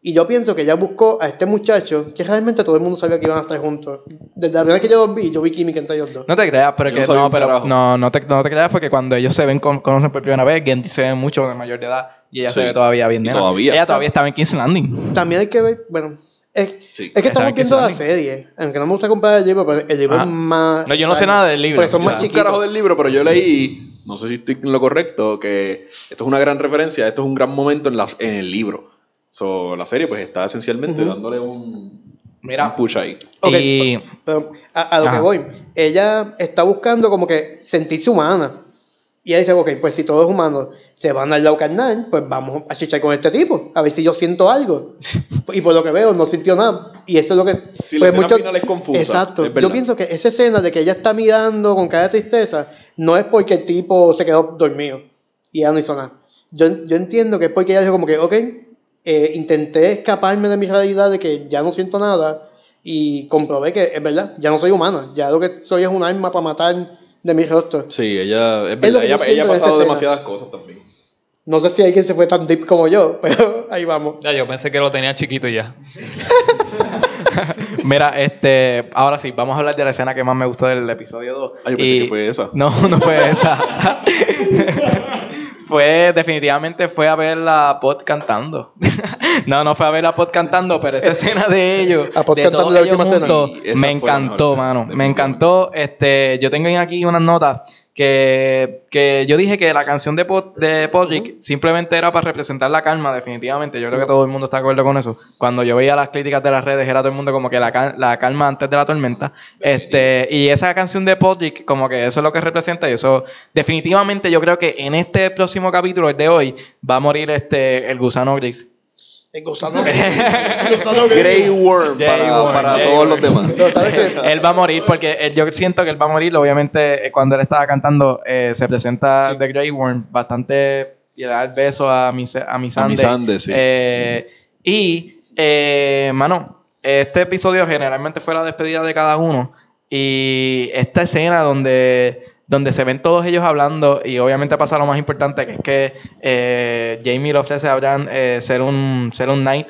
Y yo pienso que ella buscó a este muchacho que realmente todo el mundo sabía que iban a estar juntos. Desde la primera vez que yo los vi, yo vi química entre ellos dos. No te creas, pero Yo que no sabía no, un pero carajo. no, no te, no te creas porque cuando ellos se ven con- conocen por primera vez, Gendry se ve mucho de mayor de edad y ella Sí. se ve todavía bien nena. todavía. Ella todavía estaba en King's Landing. También hay que ver, bueno, es, Sí. es que estamos viendo la serie, aunque no me gusta comparar el libro, pero el libro Ajá. es más... No, yo no sé nada del libro, Porque son o más un carajo del libro, pero yo leí, no sé si estoy en lo correcto, que esto es una gran referencia, esto es un gran momento en, las, en el libro. So, la serie pues está esencialmente Ujú. dándole un, Mira. un push ahí. Ok, Y Pero a, a lo Ajá. que voy, ella está buscando como que sentirse humana. Y ella dice, ok, pues si todos humanos se van al lado carnal, pues vamos a chichar con este tipo, a ver si yo siento algo. y por lo que veo, no sintió nada. Y eso es lo que... Sí, la pues escena final es confusa, Exacto. es. Yo pienso que esa escena de que ella está mirando con cara de tristeza, no es porque el tipo se quedó dormido y ella no hizo nada. Yo, yo entiendo que es porque ella dijo como que, ok, eh, intenté escaparme de mi realidad de que ya no siento nada y comprobé que es verdad, ya no soy humana, ya lo que soy es un arma para matar de mi rostro. Sí, ella, es verdad, que ella, ella ha pasado demasiadas cosas también. No sé si alguien se fue tan deep como yo, pero ahí vamos. Ya, yo pensé que lo tenía chiquito y ya. mira, este, ahora sí, vamos a hablar de la escena que más me gustó del episodio 2. Ah, yo pensé que fue esa. No, no fue esa. Fue, definitivamente fue a ver la pod cantando. no, no fue a ver la pod cantando, pero esa escena de ellos, A Pod de cantando la última juntos, me encantó, mano. Me encantó. Este, yo tengo aquí unas notas que, que yo dije que la canción de, Pod, de Podrick simplemente era para representar la calma, definitivamente. Yo creo que todo el mundo está de acuerdo con eso. Cuando yo veía las críticas de las redes, era todo el mundo como que la, la calma antes de la tormenta. Este, y esa canción de Podrick, como que eso es lo que representa. Y eso, definitivamente, yo creo que en este próximo capítulo, el de hoy, va a morir este el gusano gris. El gusano gris. El gusano gris. Grey Worm Grey para, Worm, para Grey todos Worm. los demás. Sabes él va a morir porque él- yo siento que él va a morir. Obviamente, eh, cuando él estaba cantando, eh, se presenta The Grey Worm bastante y le da el beso a mi a mi A Missandei, sí. Eh, y, eh, mano, este episodio generalmente fue la despedida de cada uno. Y esta escena donde donde se ven todos ellos hablando y obviamente pasa lo más importante que es que eh, Jamie le ofrece a Bran eh, ser un ser un knight.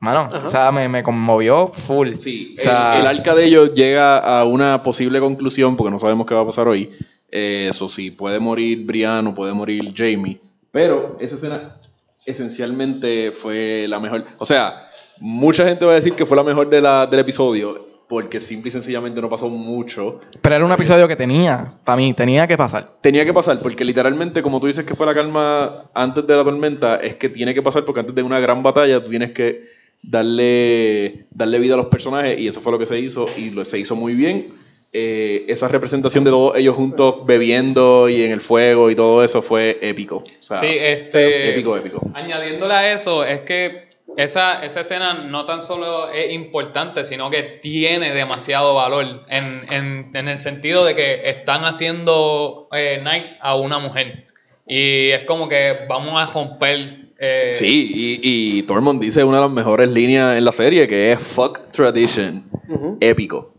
Mano, o sea, me, me conmovió full. Sí, O sea, el, el arca de ellos llega a una posible conclusión porque no sabemos qué va a pasar hoy. Eh, eso sí, puede morir Brian o puede morir Jamie. Pero esa escena esencialmente fue la mejor. O sea, mucha gente va a decir que fue la mejor de la, del episodio porque simple y sencillamente no pasó mucho. pero era un episodio que tenía, para mí, tenía que pasar. Tenía que pasar porque literalmente, como tú dices que fue la calma antes de la tormenta, es que tiene que pasar porque antes de una gran batalla tú tienes que darle, darle vida a los personajes y eso fue lo que se hizo y lo, se hizo muy bien. Eh, esa representación de todos ellos juntos bebiendo y en el fuego y todo eso fue épico. O sea, Sí, este. épico, épico. Añadiéndole a eso, es que esa, esa escena no tan solo es importante, sino que tiene demasiado valor en, en- en el sentido de que están haciendo eh, Night a una mujer. Y es como que vamos a romper. eh, Sí, y, y Tormund dice una de las mejores líneas en la serie que es Fuck Tradition. Ujú. Épico.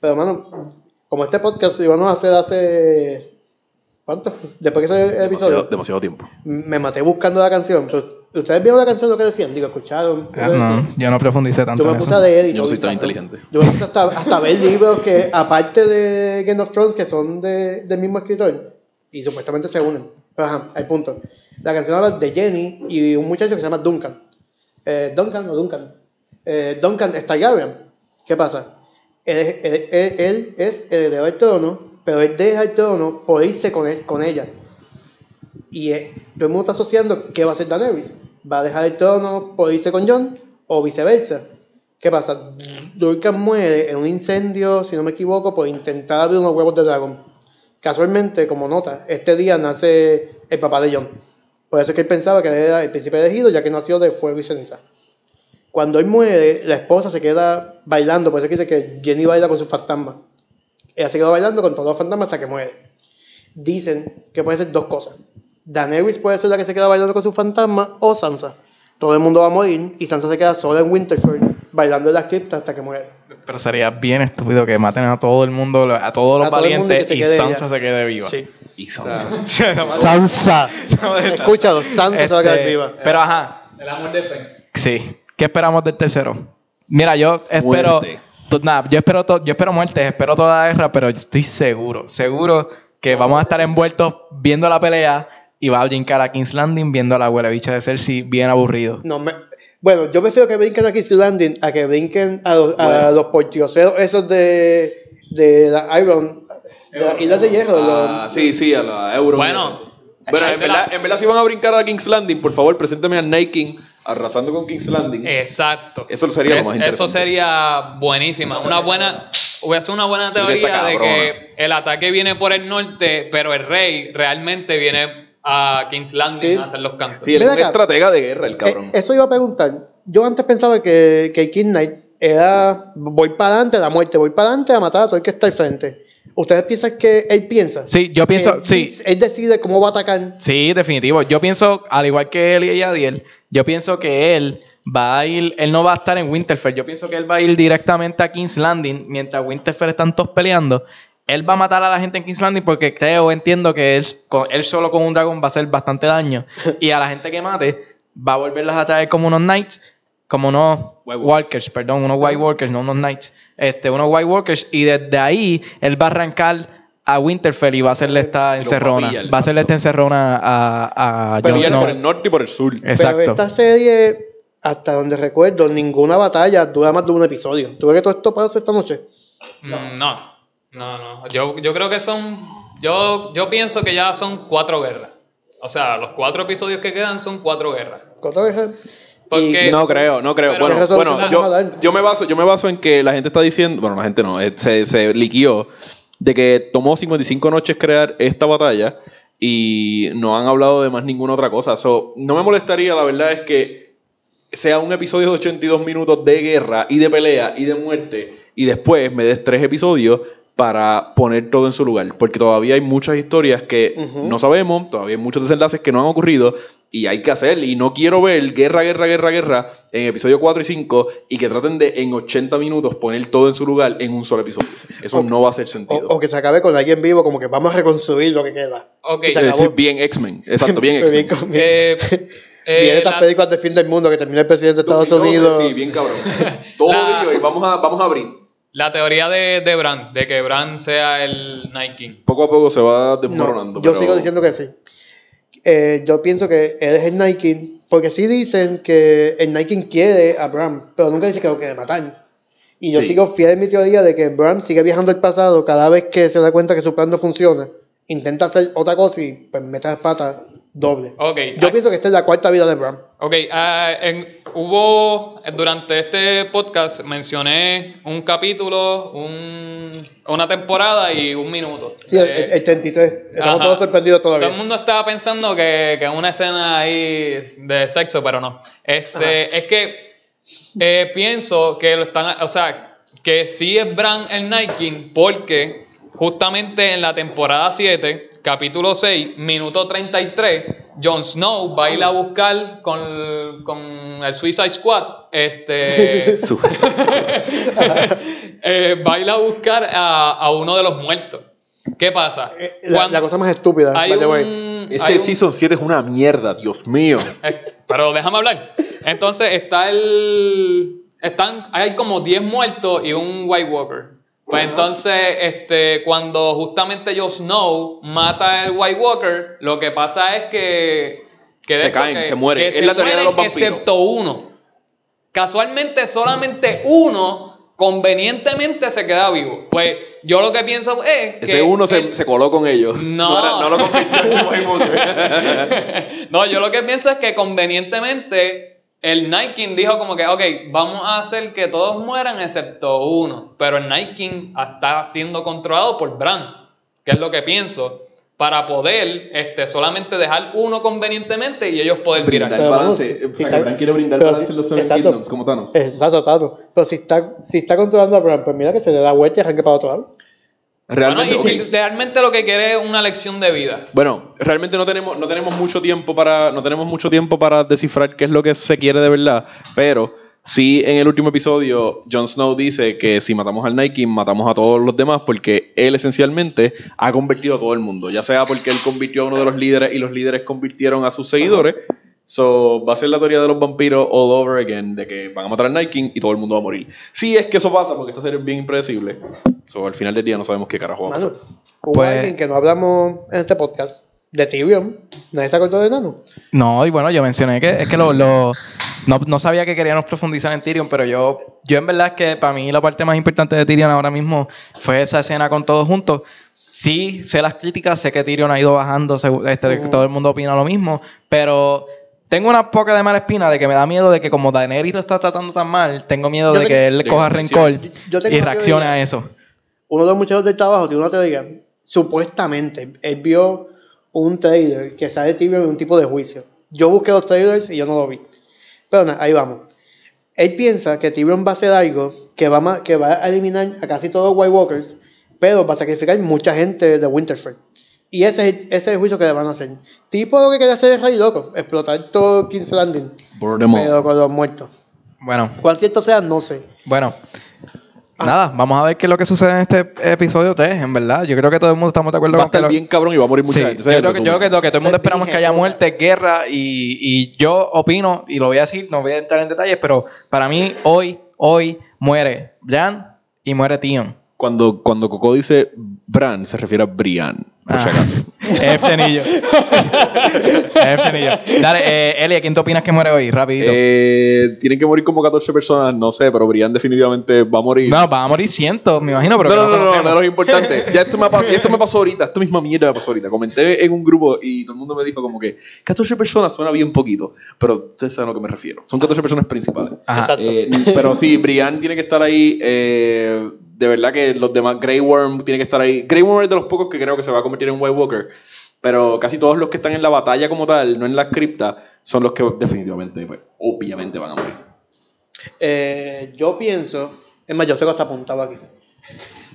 Pero, mano, como este podcast lo íbamos a hacer hace. ¿Cuánto? Después que ese Demasiado, episodio, demasiado tiempo. me maté buscando la canción. Pero, ¿Ustedes vieron la canción lo que decían? Digo, escucharon. Ah, no, yo no profundicé tanto Yo me en puse eso. a leer y Yo no todo, soy tan inteligente. Yo me puse hasta, hasta ver libros que, aparte de Game of Thrones, que son de, del mismo escritor, y supuestamente se unen. Pero ajá, hay punto. La canción habla de Jenny y un muchacho que se llama Duncan. Eh, Duncan o Duncan. Eh, Duncan es Targaryen. ¿Qué pasa? Él, es- él- él- él es heredero del trono, pero él deja el trono por irse con, él- con ella. Y eh, todo el mundo está asociando qué va a hacer Daenerys. ¿Va a dejar el trono por irse con Jon o viceversa? ¿Qué pasa? Duncan muere en un incendio, si no me equivoco, por intentar abrir unos huevos de dragón. Casualmente, como nota, este día nace el papá de Jon. Por eso es que él pensaba que era el príncipe elegido, ya que nació de fuego y ceniza. Cuando él muere, la esposa se queda bailando, por eso que dice que Jenny baila con sus fantasmas. Ella se quedó bailando con todos los fantasmas hasta que muere. Dicen que puede ser dos cosas. Daenerys puede ser la que se queda bailando con sus fantasmas o Sansa. Todo el mundo va a morir y Sansa se queda sola en Winterfell bailando en las criptas hasta que muere. Pero sería bien estúpido que maten a todo el mundo, a todos los A valientes y Sansa ella. se quede viva. Sí. Y Sansa. Sansa. Escúchalo, Sansa se va a quedar Este, viva. Pero ajá, El amor de fe. sí. ¿Qué esperamos del tercero? Mira, yo espero. Nada, yo espero, yo espero muerte, espero toda guerra, pero estoy seguro, seguro que vamos a estar envueltos viendo la pelea y va a brincar a King's Landing viendo a la abuela bicha de Cersei bien aburrido. No, me- bueno, yo prefiero que brinquen a King's Landing a que brinquen a los, a Bueno. los esos de, de la Iron, de las Islas de Hierro. Ah, los- sí, sí, a la Euro. Bueno. en verdad, en verdad, si van a brincar a King's Landing, por favor, preséntame a Night King arrasando con King's Landing. Exacto. Eso sería lo más Eso sería buenísima. Una buena. Hubiese una buena Sí, que está teoría de que el ataque viene por el norte, pero el rey realmente viene a King's Landing Sí. a hacer los cantos. Sí, él es un estratega de guerra, el cabrón. Eh, eso iba a preguntar. Yo antes pensaba que, que King Knight era voy para adelante a la muerte, voy para adelante a matar a todo el que está al frente. ¿Ustedes piensan que él piensa? Sí, yo pienso, él sí. Él decide cómo va a atacar. Sí, definitivo. Yo pienso, al igual que él y Adiel, yo pienso que él va a ir, él no va a estar en Winterfell. Yo pienso que él va a ir directamente a King's Landing mientras Winterfell están todos peleando. Él va a matar a la gente en King's Landing porque creo, entiendo que él, con- él solo con un dragón va a hacer bastante daño. Y a la gente que mate, va a volverlas a traer como unos knights, como unos White walkers, perdón, unos white walkers, no unos knights. Este, unos white walkers. Y desde ahí él va a arrancar a Winterfell y va a hacerle esta encerrona. Va a hacerle esta encerrona a, a Pero Jon ya Snow. por el norte y por el sur. Exacto. Pero esta serie, hasta donde recuerdo, ninguna batalla dura más de un episodio. ¿Tú ves que todo esto pasa esta noche? Mm, No, no, no. Yo, yo creo que son. Yo, yo pienso que ya son cuatro guerras. O sea, los cuatro episodios que quedan son cuatro guerras. ¿Cuánto veces? Porque- No creo, no creo. Bueno, bueno yo, yo me baso, yo me baso en que la gente está diciendo, bueno, la gente no, eh, se, se liquió de que tomó 55 noches crear esta batalla y no han hablado de más ninguna otra cosa. So, no me molestaría, la verdad es que sea un episodio de 82 minutos de guerra y de pelea y de muerte y después me des tres episodios para poner todo en su lugar. Porque todavía hay muchas historias que no sabemos, todavía hay muchos desenlaces que no han ocurrido y hay que hacer. Y no quiero ver guerra, guerra, guerra, guerra en episodio 4 y 5 y que traten de en 80 minutos poner todo en su lugar en un solo episodio. Eso O- no va a hacer sentido. o que se acabe con alguien vivo, como que vamos a reconstruir lo que queda. Ok, Y se acabó. decir, bien X-Men. Exacto, bien X-Men. eh, eh, bien estas la- películas de fin del mundo que termina el presidente de Estados 2012, Unidos. Sí, bien cabrón. Todo La- ello y vamos a, vamos a abrir. La teoría de, de Bran, de que Bran sea el Night King. Poco a poco se va No, desmoronando. yo pero- sigo diciendo que sí. Eh, yo pienso que él es el Night King, porque sí dicen que el Night King quiere a Bram, pero nunca dice que lo quiere matar. Y yo Sí. sigo fiel en mi teoría de que Bram sigue viajando al pasado cada vez que se da cuenta que su plan no funciona. Intenta hacer otra cosa y pues mete las patas doble. Ok, Yo ah, pienso que esta es la cuarta vida de Bram. ok, ah, en- hubo, durante este podcast mencioné un capítulo, un- una temporada y un minuto. Sí, el, Eh, el- el 33. Estamos Ajá. todos sorprendidos todavía. Todo el mundo estaba pensando que, que una escena ahí de sexo, pero no. Este, es que eh, pienso que lo están, o sea, que sí es Bran el Night King, porque justamente en la temporada 7, capítulo 6, minuto 33, Jon Snow va a ir a buscar con, con el Suicide Squad, este, eh, va a ir a buscar a, a uno de los muertos. ¿Qué pasa? Eh, la, cosa más estúpida, hay by the way. un, hay Ese un- Season 7 es una mierda, Dios mío. eh, pero déjame hablar. Entonces está el. Están, hay como 10 muertos y un White Walker. Pues entonces, este, cuando justamente Jon Snow mata al White Walker, lo que pasa es que. que Se caen, que- se mueren. Es la teoría de los vampiros. Excepto uno. Casualmente, solamente uno convenientemente se queda vivo. Pues yo lo que pienso es. Ese que uno se, el- se coló con ellos. No. era- no lo convirtió en no, yo lo que pienso es que convenientemente el Night King dijo como que, ok, vamos a hacer que todos mueran excepto uno. Pero el Night King está siendo controlado por Bran, que es lo que pienso, para poder este, solamente dejar uno convenientemente y ellos poder Brindar tirar. Balance. vamos, O sea, si que está- Bran quiere brindar pero balance si- en los Seven exacto. Kingdoms, como Thanos. Exacto, claro. Pero si está, si está controlando a Bran, pues mira que se le da vuelta y arranque para otro lado. Realmente, Bueno, y si realmente lo que quiere es una lección de vida. Bueno, realmente no tenemos, no tenemos mucho tiempo para. No tenemos mucho tiempo para descifrar qué es lo que se quiere de verdad. Pero sí en el último episodio, Jon Snow dice que si matamos al King, matamos a todos los demás, porque él esencialmente ha convertido a todo el mundo. Ya sea porque él convirtió a uno de los líderes y los líderes convirtieron a sus seguidores. So, va a ser la teoría de los vampiros all over again, de que van a matar al Night King y todo el mundo va a morir. Sí es que eso pasa, porque esta serie es bien impredecible. So, al final del día no sabemos qué carajo va a Mano, pasar. hubo Pues- alguien que no hablamos en este podcast de Tyrion. Nadie se acordó de Nano. No, y bueno, yo mencioné que es que lo, lo- no, no sabía que queríamos profundizar en Tyrion, pero yo, yo en verdad es que para mí la parte más importante de Tyrion ahora mismo fue esa escena con todos juntos. Sí, sé las críticas, sé que Tyrion ha ido bajando, este, Ujú. todo el mundo opina lo mismo, pero tengo una poca de mala espina de que me da miedo de que como Daenerys lo está tratando tan mal, tengo miedo Yo de te- que él le de coja rencor Yo y reaccione teoría. a eso. Uno de los muchachos del trabajo tiene una teoría. Supuestamente, él vio un trailer que sale Tyrion en un tipo de juicio. Yo busqué los trailers y yo no lo vi. Pero nada, ahí vamos. Él piensa que Tyrion va a hacer algo que va, a, ma- que va a eliminar a casi todos los White Walkers, pero va a sacrificar mucha gente de Winterfell. Y ese es el juicio que le van a hacer. Tipo lo que quería hacer el Rey Loco, explotar todo King's Landing, all. pero con los muertos. Bueno, Cuál cierto sea, no sé. Bueno, nada, vamos a ver qué es lo que sucede en este episodio 3, en verdad. Yo creo que todo el mundo estamos de acuerdo Va a con que estar lo- bien cabrón y va a morir mucha Sí, gente. yo es creo, que, yo resumen. creo que lo que todo el mundo esperamos que haya muerte, guerra, y, y yo opino, y lo voy a decir, no voy a entrar en detalles, pero para mí hoy, hoy muere Jan y muere Tion. Cuando, cuando Coco dice Bran, se refiere a Brian, por si Ah. acaso. Es Fenillo. es Fenillo. Dale, eh, Elia, ¿quién te opinas que muere hoy? Rapidito. Eh, tienen que morir como 14 personas, no sé, pero Brian definitivamente va a morir. no, van a morir cientos, me imagino, pero no, no, no, no, no, es importante. Ya esto me, pasó, esto me pasó ahorita, esta misma mierda me pasó ahorita. Comenté en un grupo y todo el mundo me dijo como que 14 personas suena bien poquito, pero ustedes saben a lo que me refiero. Son 14 personas principales. Ajá. Exacto. Eh, pero sí, Brian tiene que estar ahí. eh, de verdad que los demás, Grey Worm tiene que estar ahí. Grey Worm es de los pocos que creo que se va a convertir en White Walker. Pero casi todos los que están en la batalla como tal, no en la cripta, son los que definitivamente, pues, obviamente van a morir. Eh, yo pienso, es más, yo tengo hasta apuntado aquí.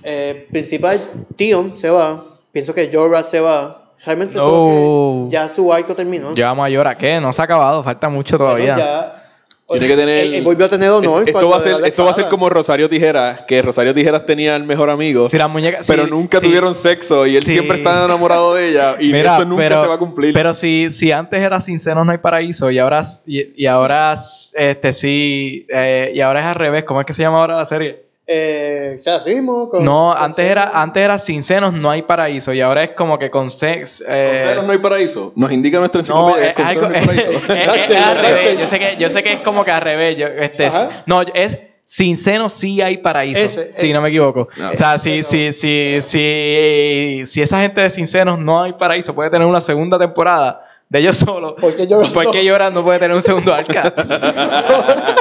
Eh, principal, Tion se va. Pienso que Jorah se va. Realmente No. que ya su arco terminó. Llevamos a llorar. ¿Qué? No se ha acabado. Falta mucho todavía. Bueno, ya- Tiene que tener. Él, él volvió a tener honor. Esto va a ser, la esto va a ser como Rosario Tijeras, que Rosario Tijeras tenía el mejor amigo, Si muñecas. pero sí, nunca sí. tuvieron sexo y él Sí. siempre está enamorado de ella y Mira, eso nunca pero, se va a cumplir. Pero si, si antes era sin senos no hay paraíso y ahora y, y ahora este sí eh, y ahora es al revés, ¿cómo es que se llama ahora la serie? Eh, o sea, así mismo, con- No, con antes senos. era antes era sin senos no hay paraíso y ahora es como que con sex Con eh, celos no hay paraíso. Nos indica nuestra no, enciclopedia. es, con algo- celos no hay paraíso. es- es al revés. Yo sé que yo sé que es como que al revés. yo- este, Ajá. no, es sin senos sí hay paraíso. Ese, si eh. no me equivoco. No. O sea, si, si, si, si, si esa gente de sin senos no hay paraíso puede tener una segunda temporada de ellos solos. ¿Por qué Jorah ¿Por qué no? Jorah no puede tener un segundo arca?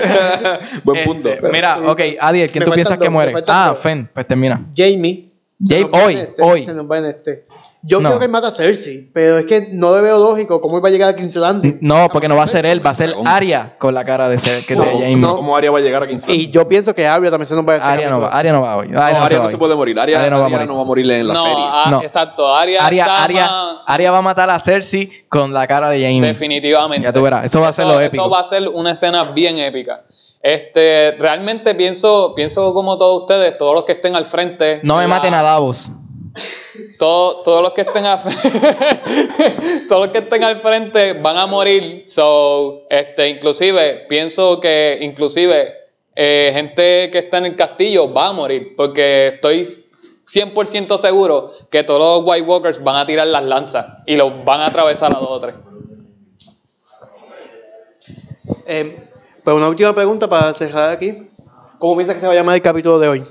Buen Este, punto. mira, ok, Adiel, ¿quién Me tú faltan piensas que dos, me muere? faltan Ah, dos. Fen, pues termina. Jamie. Jamie- se nos va hoy, en este, hoy. se nos va en este. Yo No. creo que él mata a Cersei, pero es que no le veo lógico cómo él va a llegar a King's Landing. No, porque no va a ser él, va a ser. Arya con la cara de, ser, que No, no. ¿Cómo Arya va a llegar a King's Y yo pienso que Arya también se nos va a este Arya no va. Arya no va hoy. No, Arya Arya no, se puede morir. Arya, Arya no va a Arya morir. no va a morir en la no, serie. ah, No. exacto. Arya, Arya, está Arya, más- Arya va a matar a Cersei con la cara de Jamie. Definitivamente. Ya tú verás, eso va a ser lo épico. Eso va a ser una escena bien épica. Este, realmente pienso, pienso como todos ustedes, todos los que estén al frente. No me la- maten a Davos. Todo- todos los que estén al frente van a morir. So, este, inclusive, pienso que inclusive eh, gente que está en el castillo va a morir. Porque estoy 100% seguro que todos los White Walkers van a tirar las lanzas y los van a atravesar a dos o tres. Eh, pues una última pregunta para cerrar aquí. ¿Cómo piensas que se va a llamar el capítulo de hoy?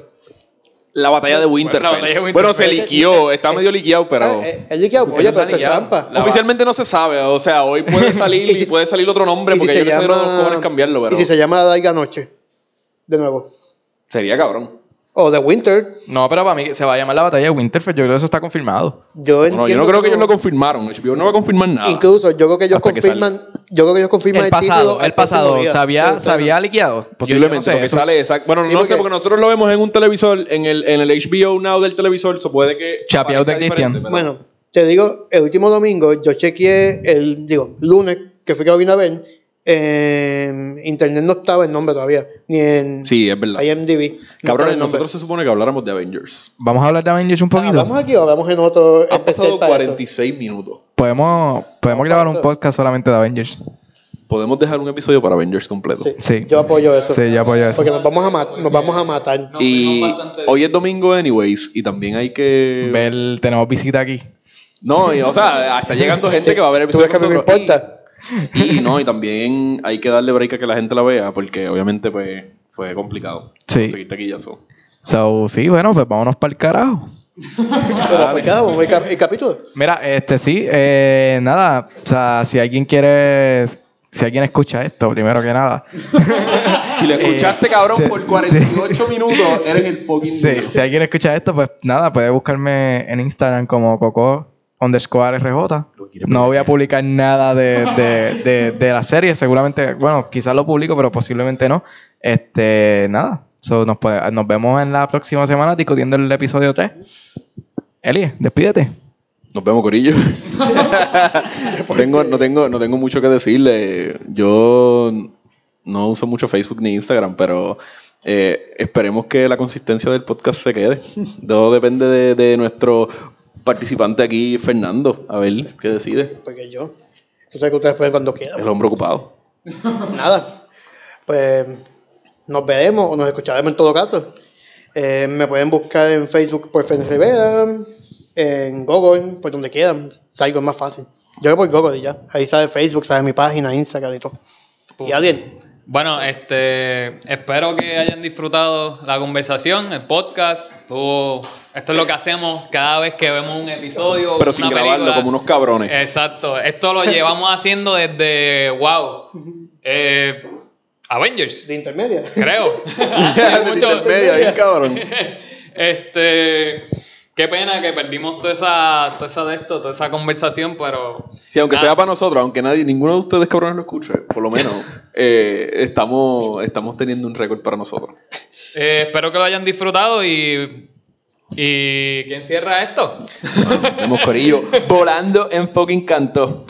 La batalla de Winterfell. la batalla de Winterfell. Bueno, se liquió. Está medio liqueado, pero... Eh, dice que, oye, pero esto es liqueado. trampa. Oficialmente no se sabe, o sea, hoy puede salir Y y, si- puede salir otro nombre Y si porque se yo que sé llama- los cojones cambiarlo, pero Y si se llama Larga Noche. De nuevo. sería cabrón. O The Winter. No, pero para mí se va a llamar la batalla de Winterfell. Yo creo que eso está confirmado. Yo Bueno, yo no creo que ellos no- lo confirmaron. HBO no va a confirmar nada. Incluso yo creo que ellos Hasta que confirman. Yo creo que ellos confirman El el, pasado, al el pasado. ¿se había, se había liqueado? Posiblemente, Yo no sé, porque eso- sale exacto. Bueno, Sí, no sé, porque- nosotros lo vemos en un televisor, en el, en el HBO Now del televisor, se puede que. Chapeado de Cristian. Bueno, te digo, el último domingo yo chequeé el, digo, lunes, que fui que lo vine a ver, en internet no estaba el nombre todavía, ni en Sí, es verdad. IMDb. Cabrones, el nosotros se supone que habláramos de Avengers. Vamos a hablar de Avengers un poquito. ¿Hablamos aquí o hablamos en otro Han pasado para eso? 46 minutos. Podemos, podemos grabar un podcast solamente de Avengers. Podemos dejar un episodio para Avengers completo. Sí, Sí. yo apoyo eso. Sí, yo apoyo eso. Porque nos vamos a, nos vamos a matar. No, Y hoy es domingo, anyways, y también hay que. Ver, tenemos visita aquí. No, y, o sea, está llegando gente que va a ver el ¿Tú ves que me importa? Y, y no, y también hay que darle break a que la gente la vea, porque obviamente pues fue complicado. Sí. Conseguir taquillazo. So, sí, bueno, pues vámonos para el carajo. Pero pues, el, cap- el capítulo. Mira, este sí, eh, nada, o sea, si alguien quiere, si alguien escucha esto, primero que nada. Si lo escuchaste, Eh, cabrón, sí, por 48 minutos, eres el fucking. Sí, si alguien escucha esto, pues nada, puede buscarme en Instagram como Coco underscore RJ. No voy a publicar nada de, de, de, de la serie, seguramente, bueno, quizás lo publico, pero posiblemente no. Este, nada. So, nos, puede- nos vemos en la próxima semana discutiendo el episodio 3. Eli, despídete. Nos vemos, Corillo. tengo, no, tengo, no tengo mucho que decirle. Yo no uso mucho Facebook ni Instagram, pero eh, esperemos que la consistencia del podcast se quede. Todo depende de, de nuestro participante aquí, Fernando. A ver qué decide. Porque yo. Tú sabes que ustedes pueden cuando quieran. El hombre ocupado. Nada. Pues nos veremos o nos escucharemos en todo caso. Eh, me pueden buscar en Facebook por Fen Rivera, en Google, por donde quieran. Salgo es más fácil. Yo voy por Google y ya. Ahí sale Facebook, sale mi página, Instagram y todo. Y Adiel, Bueno, este, espero que hayan disfrutado la conversación, el podcast. Estuvo- esto es lo que hacemos cada vez que vemos un episodio. Pero sin grabarlo, película. como unos cabrones. Exacto. Esto lo llevamos haciendo desde, wow, eh, Avengers, de intermedia. creo. De Mucho- intermedia, bien cabrón. este, qué pena que perdimos toda esa, toda esa de esto, toda esa conversación, pero Sí, aunque Nada. sea para nosotros, aunque nadie, ninguno de ustedes cabrones lo escuche, por lo menos eh, estamos, estamos teniendo un récord para nosotros. eh, espero que lo hayan disfrutado y. ¿Y quién cierra esto? Corillo volando en fucking canto.